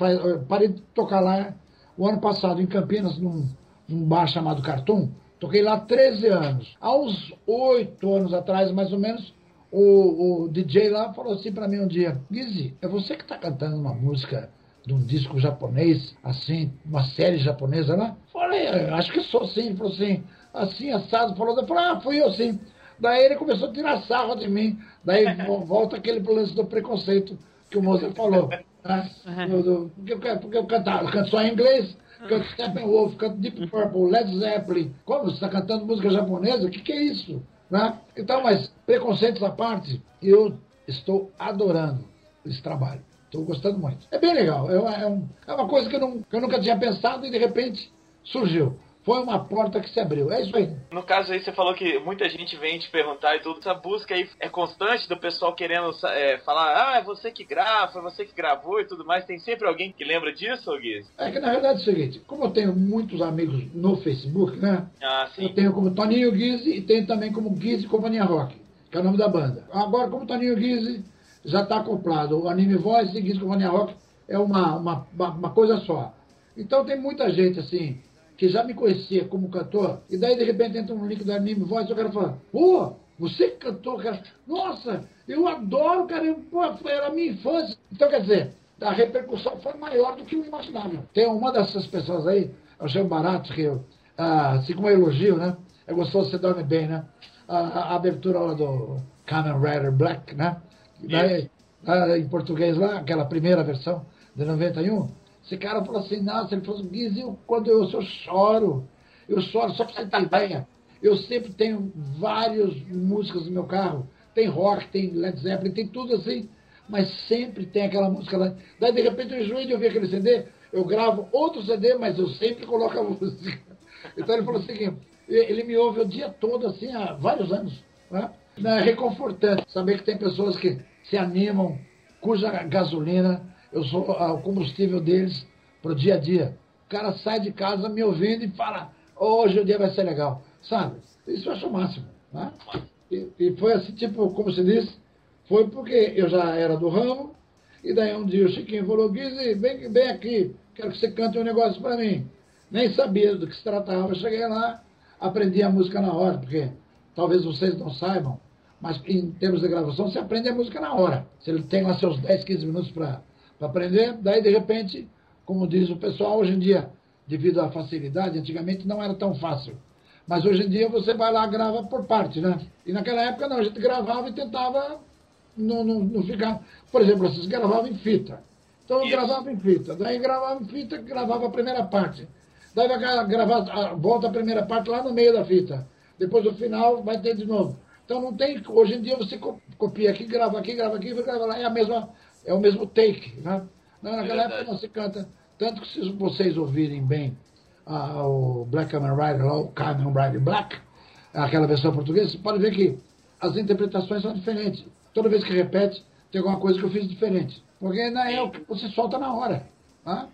parei de tocar lá o ano passado em Campinas num, num bar chamado Cartoon. Toquei lá 13 anos. Há uns 8 anos atrás, mais ou menos, o, o DJ lá falou assim pra mim um dia: Guizzi, é você que tá cantando uma música de um disco japonês, assim, uma série japonesa lá? Falei, "É, acho que sou sim. Ele falou assim, assim, assado. Falou, eu falei, ah, fui eu sim. Daí ele começou a tirar sarro de mim. Daí vo- volta aquele lance do preconceito que o Mozart falou. Né? Do- porque, eu, can- porque eu, cantava, eu canto só em inglês, canto Steppenwolf, canto Deep Purple, Led Zeppelin. Como? Você está cantando música japonesa? O que, que é isso? Né? Então, mas preconceitos à parte, eu estou adorando esse trabalho. Estou gostando muito. É bem legal. É uma, é um- é uma coisa que eu, não- que eu nunca tinha pensado e de repente surgiu. Foi uma porta que se abriu. É isso aí. No caso aí, você falou que muita gente vem te perguntar e tudo. Essa busca aí é constante do pessoal querendo é, falar, ah, é você que grava, é você que gravou e tudo mais. Tem sempre alguém que lembra disso, ô Guiz? É que na verdade é o seguinte, como eu tenho muitos amigos no Facebook, né? Ah, Eu sim. tenho como Toninho Guise e tenho também como Guise Companhia Rock, que é o nome da banda. Agora, como Toninho Guise já está acoplado, o Anime Voice e Guise Companhia Rock é uma, uma, uma coisa só. Então tem muita gente assim que já me conhecia como cantor, e daí de repente entra um link do Anime Voice e o cara fala, pô, você que cantou, cara, nossa, eu adoro, cara, pô, era a minha infância. Então quer dizer, a repercussão foi maior do que eu imaginava. Tem uma dessas pessoas aí, é o seu Barato, que eu, ah, assim como eu elogio, né? É gostoso, você dorme bem, né? A, a- a abertura lá do Kamen Rider Black, né? Daí, ah, em português lá, aquela primeira versão de 91, esse cara falou assim, nossa, ele falou assim, Guiz, eu, quando eu eu choro. Eu choro, só pra você ter ideia. Eu sempre tenho várias músicas no meu carro tem rock, tem Led Zeppelin, tem tudo assim, mas sempre tem aquela música lá. Daí de repente eu enjoei de ouvir aquele CD, eu gravo outro CD, mas eu sempre coloco a música. Então ele falou seguinte, ele me ouve o dia todo assim há vários anos. Né? É reconfortante saber que tem pessoas que se animam, cuja gasolina, eu sou o combustível deles pro dia a dia. O cara sai de casa me ouvindo e fala, hoje o dia vai ser legal. Sabe? Isso eu acho o máximo. Né? E, e foi assim, tipo, como se diz, foi porque eu já era do ramo, e daí um dia o Chiquinho falou, Guizi, vem, vem aqui, quero que você cante um negócio para mim. Nem sabia do que se tratava. Eu cheguei lá, aprendi a música na hora, porque talvez vocês não saibam, mas em termos de gravação, você aprende a música na hora. Ele tem lá seus 10, 15 minutos para aprender, daí de repente, como diz o pessoal, hoje em dia, devido à facilidade, antigamente não era tão fácil. Mas hoje em dia você vai lá grava por parte, né? E naquela época não, a gente gravava e tentava não, não, não ficar. Por exemplo, vocês gravavam em fita. Então eu gravava em fita. Daí gravava em fita, gravava a primeira parte. Daí vai gravar, volta a primeira parte lá no meio da fita. Depois no final vai ter de novo. Então não tem. Hoje em dia você copia aqui, grava aqui, grava aqui, grava lá, é a mesma, é o mesmo take, né? Não, naquela é época não se canta. Tanto que se vocês ouvirem bem ah, o Black Kamen Rider, lá, o Kamen Rider Black, aquela versão portuguesa, você pode ver que as interpretações são diferentes. Toda vez que repete, tem alguma coisa que eu fiz diferente. Porque não é o que você solta na hora. Tá?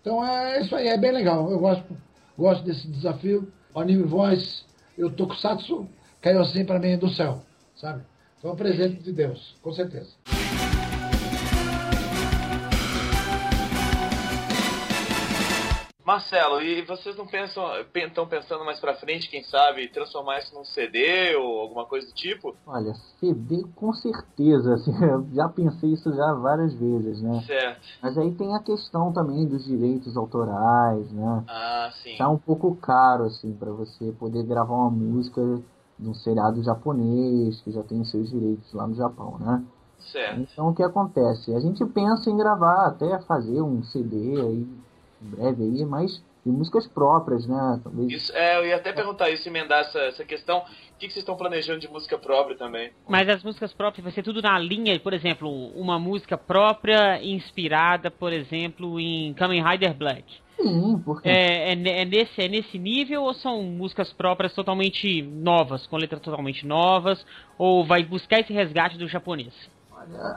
Então é isso aí, é bem legal. Eu gosto, gosto desse desafio. O Anime Voice, eu Tokusatsu, caiu assim para mim do céu, sabe? Foi um presente de Deus, com certeza. Marcelo, e vocês não pensam, estão pensando mais pra frente, quem sabe, transformar isso num CD ou alguma coisa do tipo? Olha, CD com certeza, assim, eu já pensei isso já várias vezes, né? Certo. Mas aí tem a questão também dos direitos autorais, né? Ah, sim. Tá um pouco caro, assim, para você poder gravar uma música de um seriado japonês, que já tem os seus direitos lá no Japão, né? Certo. Então o que acontece? A gente pensa em gravar, até fazer um CD aí em breve aí, mas de músicas próprias, né? Talvez... Isso, é, eu ia até perguntar isso, emendar essa, essa questão. O que, que vocês estão planejando de música própria também? Mas as músicas próprias vai ser tudo na linha, por exemplo, uma música própria inspirada, por exemplo, em Kamen Rider Black. Sim, porque... É, é, é, nesse, é nesse nível ou são músicas próprias totalmente novas, com letras totalmente novas, ou vai buscar esse resgate do japonês?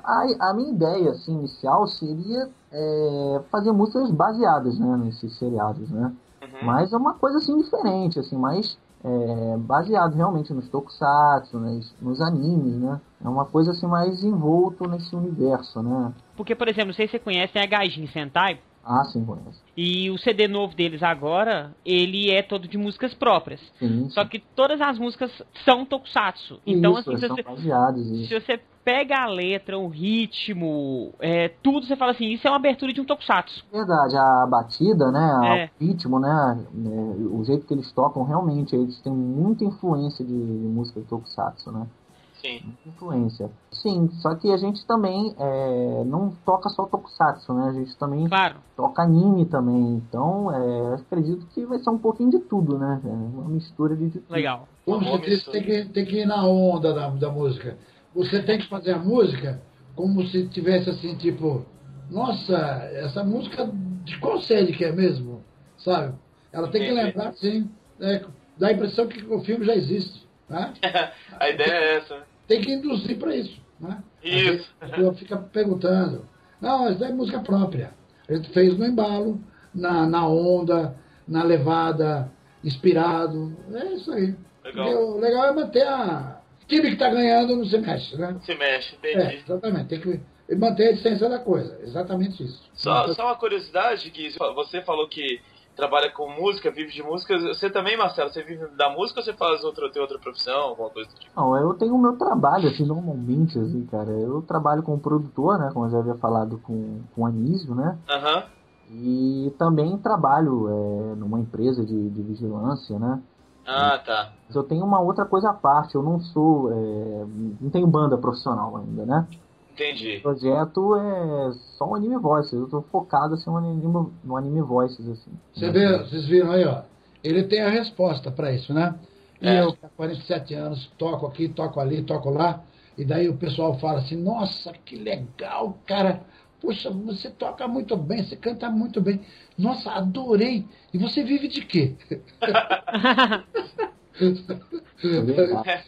A, a minha ideia assim, inicial seria é, fazer músicas baseadas né, nesses seriados, né? Uhum. Mas é uma coisa assim diferente, assim, mais é, baseado realmente nos tokusatsu, nos, nos animes, né? É uma coisa assim mais envolto nesse universo, né? Porque, por exemplo, não sei se você conhece a Gaijin Sentai. Ah, sim, conheço. E o CD novo deles agora, ele é todo de músicas próprias. Sim, sim. Só que todas as músicas são tokusatsu. Então, isso, assim, se você, baseados, se você pega a letra, o ritmo, é, tudo, você fala assim, isso é uma abertura de um tokusatsu. Verdade, a batida, né, É. o ritmo, né, né, o jeito que eles tocam, realmente, eles têm muita influência de, música de tokusatsu, né? Sim. Muita influência. Sim, só que a gente também é, não toca só tokusatsu, né? A gente também Claro. toca anime também. Então, é, eu acredito que vai ser um pouquinho de tudo, né? É uma mistura de tudo. Legal. Tem que, tem que ir na onda da, da música. Você tem que fazer a música como se tivesse assim, tipo, nossa, essa música de qual série que é mesmo? Sabe? Ela tem que lembrar, assim, é, dá a impressão que o filme já existe. Né? a ideia é essa. né? Tem que induzir para isso. Né? Isso. A pessoa fica perguntando. Não, isso é música própria. A gente fez no embalo, na, na onda, na levada, inspirado. É isso aí. Legal. O legal é manter a. Time que está ganhando não se mexe, né? Se mexe, É, entendi. exatamente. Tem que manter a essência da coisa. Exatamente isso. Só, só uma curiosidade, Gui, você falou que trabalha com música, vive de música. Você também, Marcelo, você vive da música ou você faz outra, tem outra profissão, alguma coisa do tipo? Não, eu tenho o meu trabalho, assim, normalmente, assim, cara. Eu trabalho como produtor, né? Como eu já havia falado com, com o Anísio, né? Aham. E também trabalho é, numa empresa de, de vigilância, né? Ah, tá. Mas eu tenho uma outra coisa à parte, eu não sou. é, não tenho banda profissional ainda, né? Entendi. O projeto é só um anime voices, eu tô focado assim, no, anime, no anime voices, assim. Você vê, vocês viram aí, ó. Ele tem a resposta para isso, né? E É. eu, com 47 anos, toco aqui, toco ali, toco lá. E daí o pessoal fala assim, nossa, que legal, cara. Poxa, você toca muito bem, você canta muito bem. Nossa, adorei. E você vive de quê?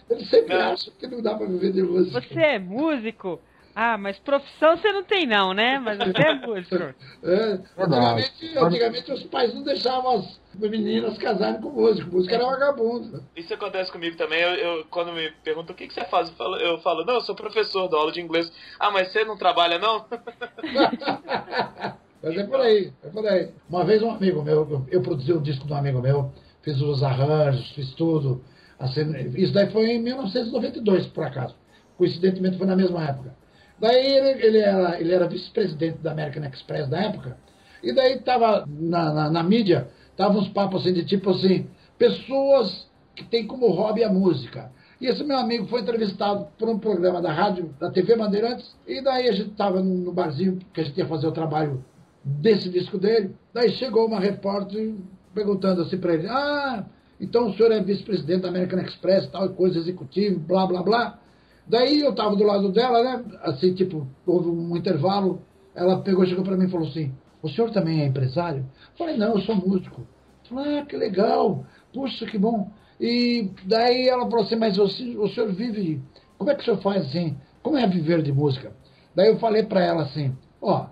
Ele sempre Não. acha que não dá pra viver de música. Você é músico? Ah, mas profissão você não tem não, né? Mas você é músico. É, antigamente, antigamente os pais não deixavam as meninas casarem com músico. Músico era vagabundo. Isso acontece comigo também. Eu, eu- quando me perguntam o que, que você faz, eu falo, eu falo, não, eu sou professor, dou aula de inglês. Ah, mas você não trabalha, não? Mas é por aí, é por aí. Uma vez um amigo meu, eu, produzi um disco de um amigo meu, fiz os arranjos, fiz tudo. Assim, isso daí foi em 1992, por acaso. Coincidentemente foi na mesma época. Daí ele, ele era, ele era vice-presidente da American Express na época. E daí tava na, na, na mídia, tava uns papos assim de tipo assim, pessoas que têm como hobby a música. E esse meu amigo foi entrevistado por um programa da rádio, da TV Bandeirantes, e daí a gente estava no barzinho, que a gente ia fazer o trabalho desse disco dele. Daí chegou uma repórter perguntando assim para ele: Ah, então o senhor é vice-presidente da American Express, tal coisa executivo, blá blá blá. Daí eu estava do lado dela, né? Assim, tipo, houve um intervalo. Ela pegou, chegou para mim e falou assim: O senhor também é empresário? Eu falei: Não, eu sou músico. Falei: Ah, que legal, puxa, que bom. E daí ela falou assim: Mas o, o senhor vive. Como é que o senhor faz assim? Como é viver de música? Daí eu falei para ela assim: Ó,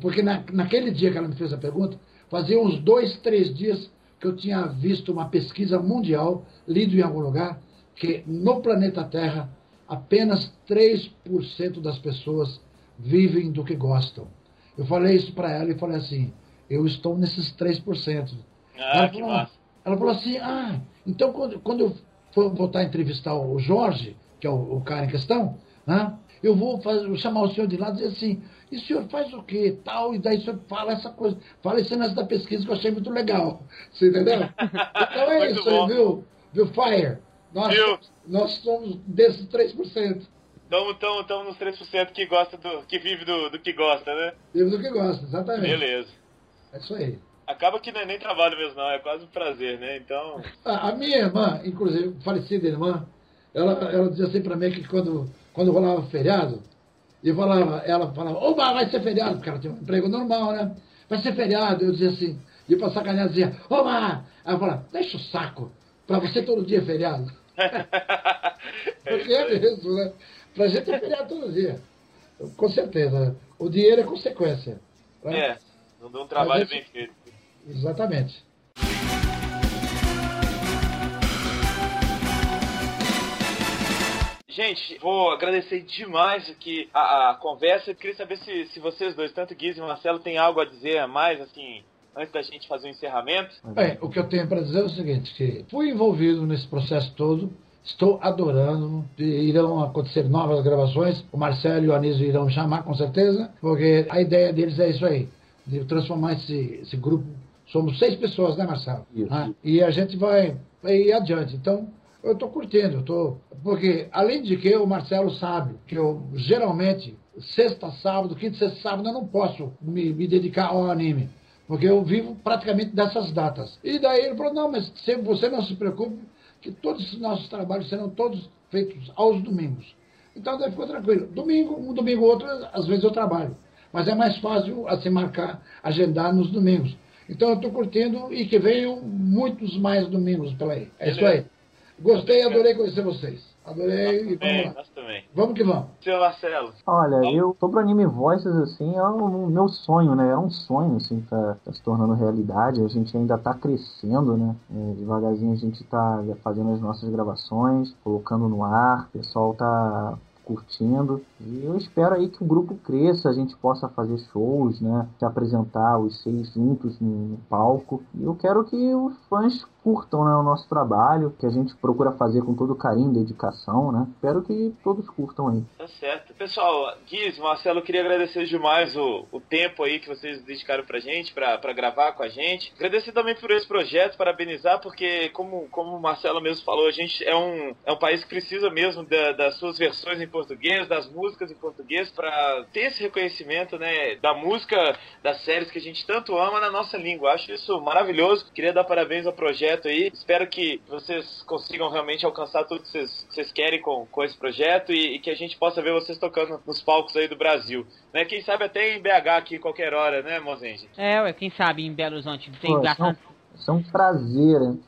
porque na, naquele dia que ela me fez a pergunta, fazia uns dois, três dias que eu tinha visto uma pesquisa mundial, lido em algum lugar, que no planeta Terra apenas 3% das pessoas vivem do que gostam. Eu falei isso para ela e falei assim: eu estou nesses 3%. Ah, ela, que falou, massa. ela falou assim: ah, então quando, quando eu for voltar a entrevistar o Jorge, que é o, o cara em questão, né, eu vou fazer, vou chamar o senhor de lá e dizer assim: e o senhor faz o quê? Tal, e daí o senhor fala essa coisa, fala esse lance da pesquisa que eu achei muito legal. Você entendeu? Então é Muito isso bom. aí, viu? Viu, Fire? Nós, Viu? nós somos desses 3%. Tamo, tamo, tamo nos 3% que gosta do. que vive do, do que gosta, né? Vivo do que gosta, exatamente. Beleza. É isso aí. Acaba que não é nem trabalho mesmo, não, é quase um prazer, né? Então. A, a minha irmã, inclusive, falecida irmã, ela, ela dizia assim pra mim que quando, quando rolava feriado, eu falava, ela falava, oba, vai ser feriado, porque ela tinha um emprego normal, né? Vai ser feriado. Eu dizia assim, e pra sacanear, dizia, oba! Eu falava, deixa o saco, pra você todo dia é feriado. Porque é mesmo, né? Pra gente é feriado todo dia. Com certeza. O dinheiro é consequência. né? É, não deu um trabalho Mas bem feito. Exatamente. Gente, vou agradecer demais aqui a, a conversa. Eu queria saber se, se vocês dois, tanto Guiz e Marcelo, têm algo a dizer a mais, assim, antes da gente fazer o encerramento. Bem, o que eu tenho para dizer é o seguinte, que fui envolvido nesse processo todo, estou adorando, irão acontecer novas gravações, o Marcelo e o Anísio irão chamar com certeza, porque a ideia deles é isso aí, de transformar esse, esse grupo, somos seis pessoas, né Marcelo? Isso. Ah, e a gente vai, vai ir adiante, então eu estou curtindo, eu tô, porque além de que o Marcelo sabe que eu geralmente, sexta, sábado, quinta, sexta, sábado, eu não posso me, me dedicar ao anime. Porque eu vivo praticamente dessas datas. E daí ele falou, não, mas se você não se preocupe, que todos os nossos trabalhos serão todos feitos aos domingos. Então daí ficou tranquilo. Domingo, um domingo ou outro, às vezes eu trabalho. Mas é mais fácil assim marcar, agendar nos domingos. Então eu estou curtindo e que venham muitos mais domingos pela aí. É isso aí. Gostei, adorei conhecer vocês. Adorei e vamos Bem, lá. nós também. Vamos que vamos. Seu Marcelo. Olha, eu sobre o Anime Voices, assim, é o meu sonho, né? É um sonho, assim, tá, tá se tornando realidade. A gente ainda tá crescendo, né? É, devagarzinho a gente tá fazendo as nossas gravações, colocando no ar, o pessoal tá curtindo. E eu espero aí que o grupo cresça, a gente possa fazer shows, né? Se apresentar os seis juntos no, palco. E eu quero que os fãs curtam né, o nosso trabalho, que a gente procura fazer com todo carinho, dedicação, né? Espero que todos curtam aí. Tá certo. Pessoal, Guiz, Marcelo, queria agradecer demais o, o tempo aí que vocês dedicaram pra gente, pra, pra gravar com a gente. Agradecer também por esse projeto, parabenizar, porque, como, como o Marcelo mesmo falou, a gente é um, é um país que precisa mesmo da- das suas versões em português, das músicas em português, pra ter esse reconhecimento, né, da música, das séries que a gente tanto ama na nossa língua. Acho isso maravilhoso. Queria dar parabéns ao projeto projeto aí. Espero que vocês consigam realmente alcançar tudo que vocês, que vocês querem com, com esse projeto e, e, que a gente possa ver vocês tocando nos palcos aí do Brasil. Né? Quem sabe até em BH aqui qualquer hora, né, Mozende? É, ué, quem sabe em Belo Horizonte. Tem Pô, bastante. Isso é um prazer, hein?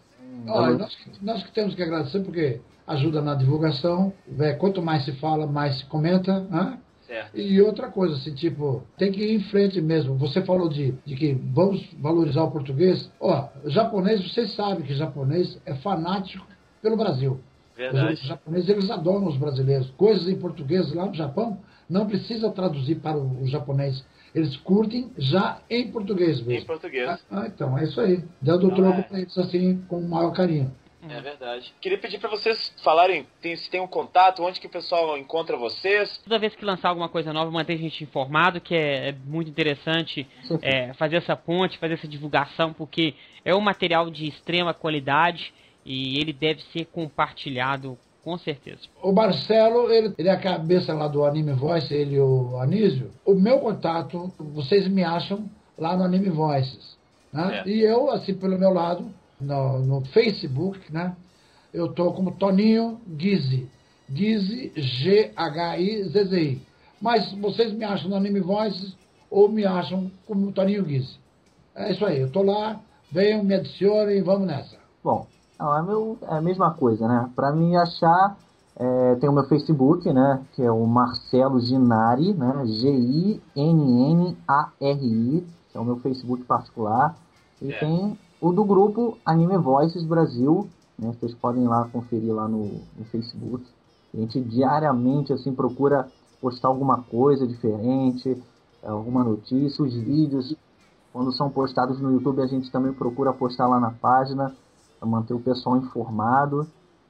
Olha, nós, nós que temos que agradecer porque ajuda na divulgação. Quanto mais se fala, mais se comenta. Né? Certo. E outra coisa, assim, tipo, tem que ir em frente mesmo. Você falou de, de que vamos valorizar o português. Ó, japonês, vocês sabem que japonês é fanático pelo Brasil. Verdade. Os japoneses, eles adoram os brasileiros. Coisas em português lá no Japão, não precisa traduzir para o, o japonês. Eles curtem já em português mesmo. Em português. Ah, então, é isso aí. Dando o Não, troco é. para eles assim, com o maior carinho. É verdade. Queria pedir para vocês falarem tem, se tem um contato, onde que o pessoal encontra vocês. Toda vez que lançar alguma coisa nova, manter a gente informado, que é, é muito interessante é, fazer essa ponte, fazer essa divulgação, porque é um material de extrema qualidade e ele deve ser compartilhado com certeza. O Marcelo, ele, ele é a cabeça lá do Anime Voice, ele e o Anísio. O meu contato, vocês me acham lá no Anime Voices. Né? É. E eu, assim, pelo meu lado, no, no Facebook, né? Eu tô como Toninho Gizzi. Gizzi, G-H-I-Z-Z-I. Mas vocês me acham no Anime Voices ou me acham como Toninho Gizzi. É isso aí, eu tô lá, venham, me adicionem, vamos nessa. Bom, não, é, meu, é a mesma coisa, né? Pra me achar, é, tem o meu Facebook, né? Que é o Marcelo Ginari, né? G-I-N-N-A-R-I, que é o meu Facebook particular. E É. tem o do grupo Anime Voices Brasil, né? Vocês podem ir lá conferir lá no, no Facebook. A gente diariamente, assim, procura postar alguma coisa diferente, alguma notícia, os vídeos quando são postados no YouTube, a gente também procura postar lá na página para manter o pessoal informado.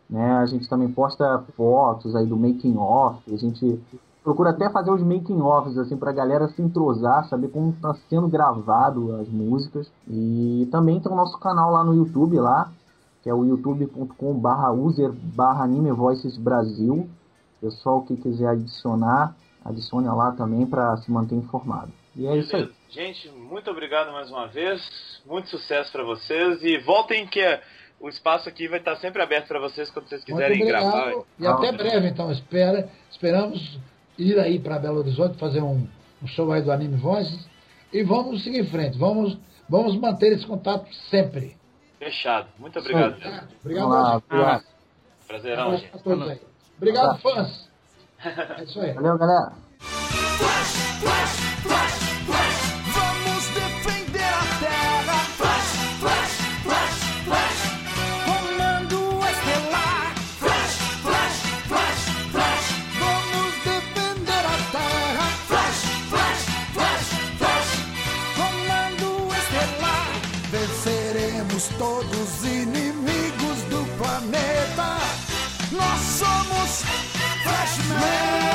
Né? A gente também posta fotos aí do making off. A gente procura até fazer os making offs assim para a galera se entrosar, saber como está sendo gravado as músicas. E também tem o nosso canal lá no YouTube lá, que é o youtube.com/user/anime voices Brasil. Pessoal que quiser adicionar, adicione lá também para se manter informado. E é isso aí. Gente, muito obrigado mais uma vez. Muito sucesso para vocês. E voltem que é- o espaço aqui vai estar sempre aberto para vocês quando vocês quiserem gravar. E até breve, então. Espera, esperamos ir aí para Belo Horizonte fazer um, um show aí do Anime Voices. E vamos seguir em frente. Vamos, vamos manter esse contato sempre. Fechado. Muito obrigado. Mesmo. Obrigado Vamos lá, a obrigado. Prazerão, gente. todos aí. Obrigado, fãs. É isso aí. Valeu, galera. Flash, flash, flash. Fresh man.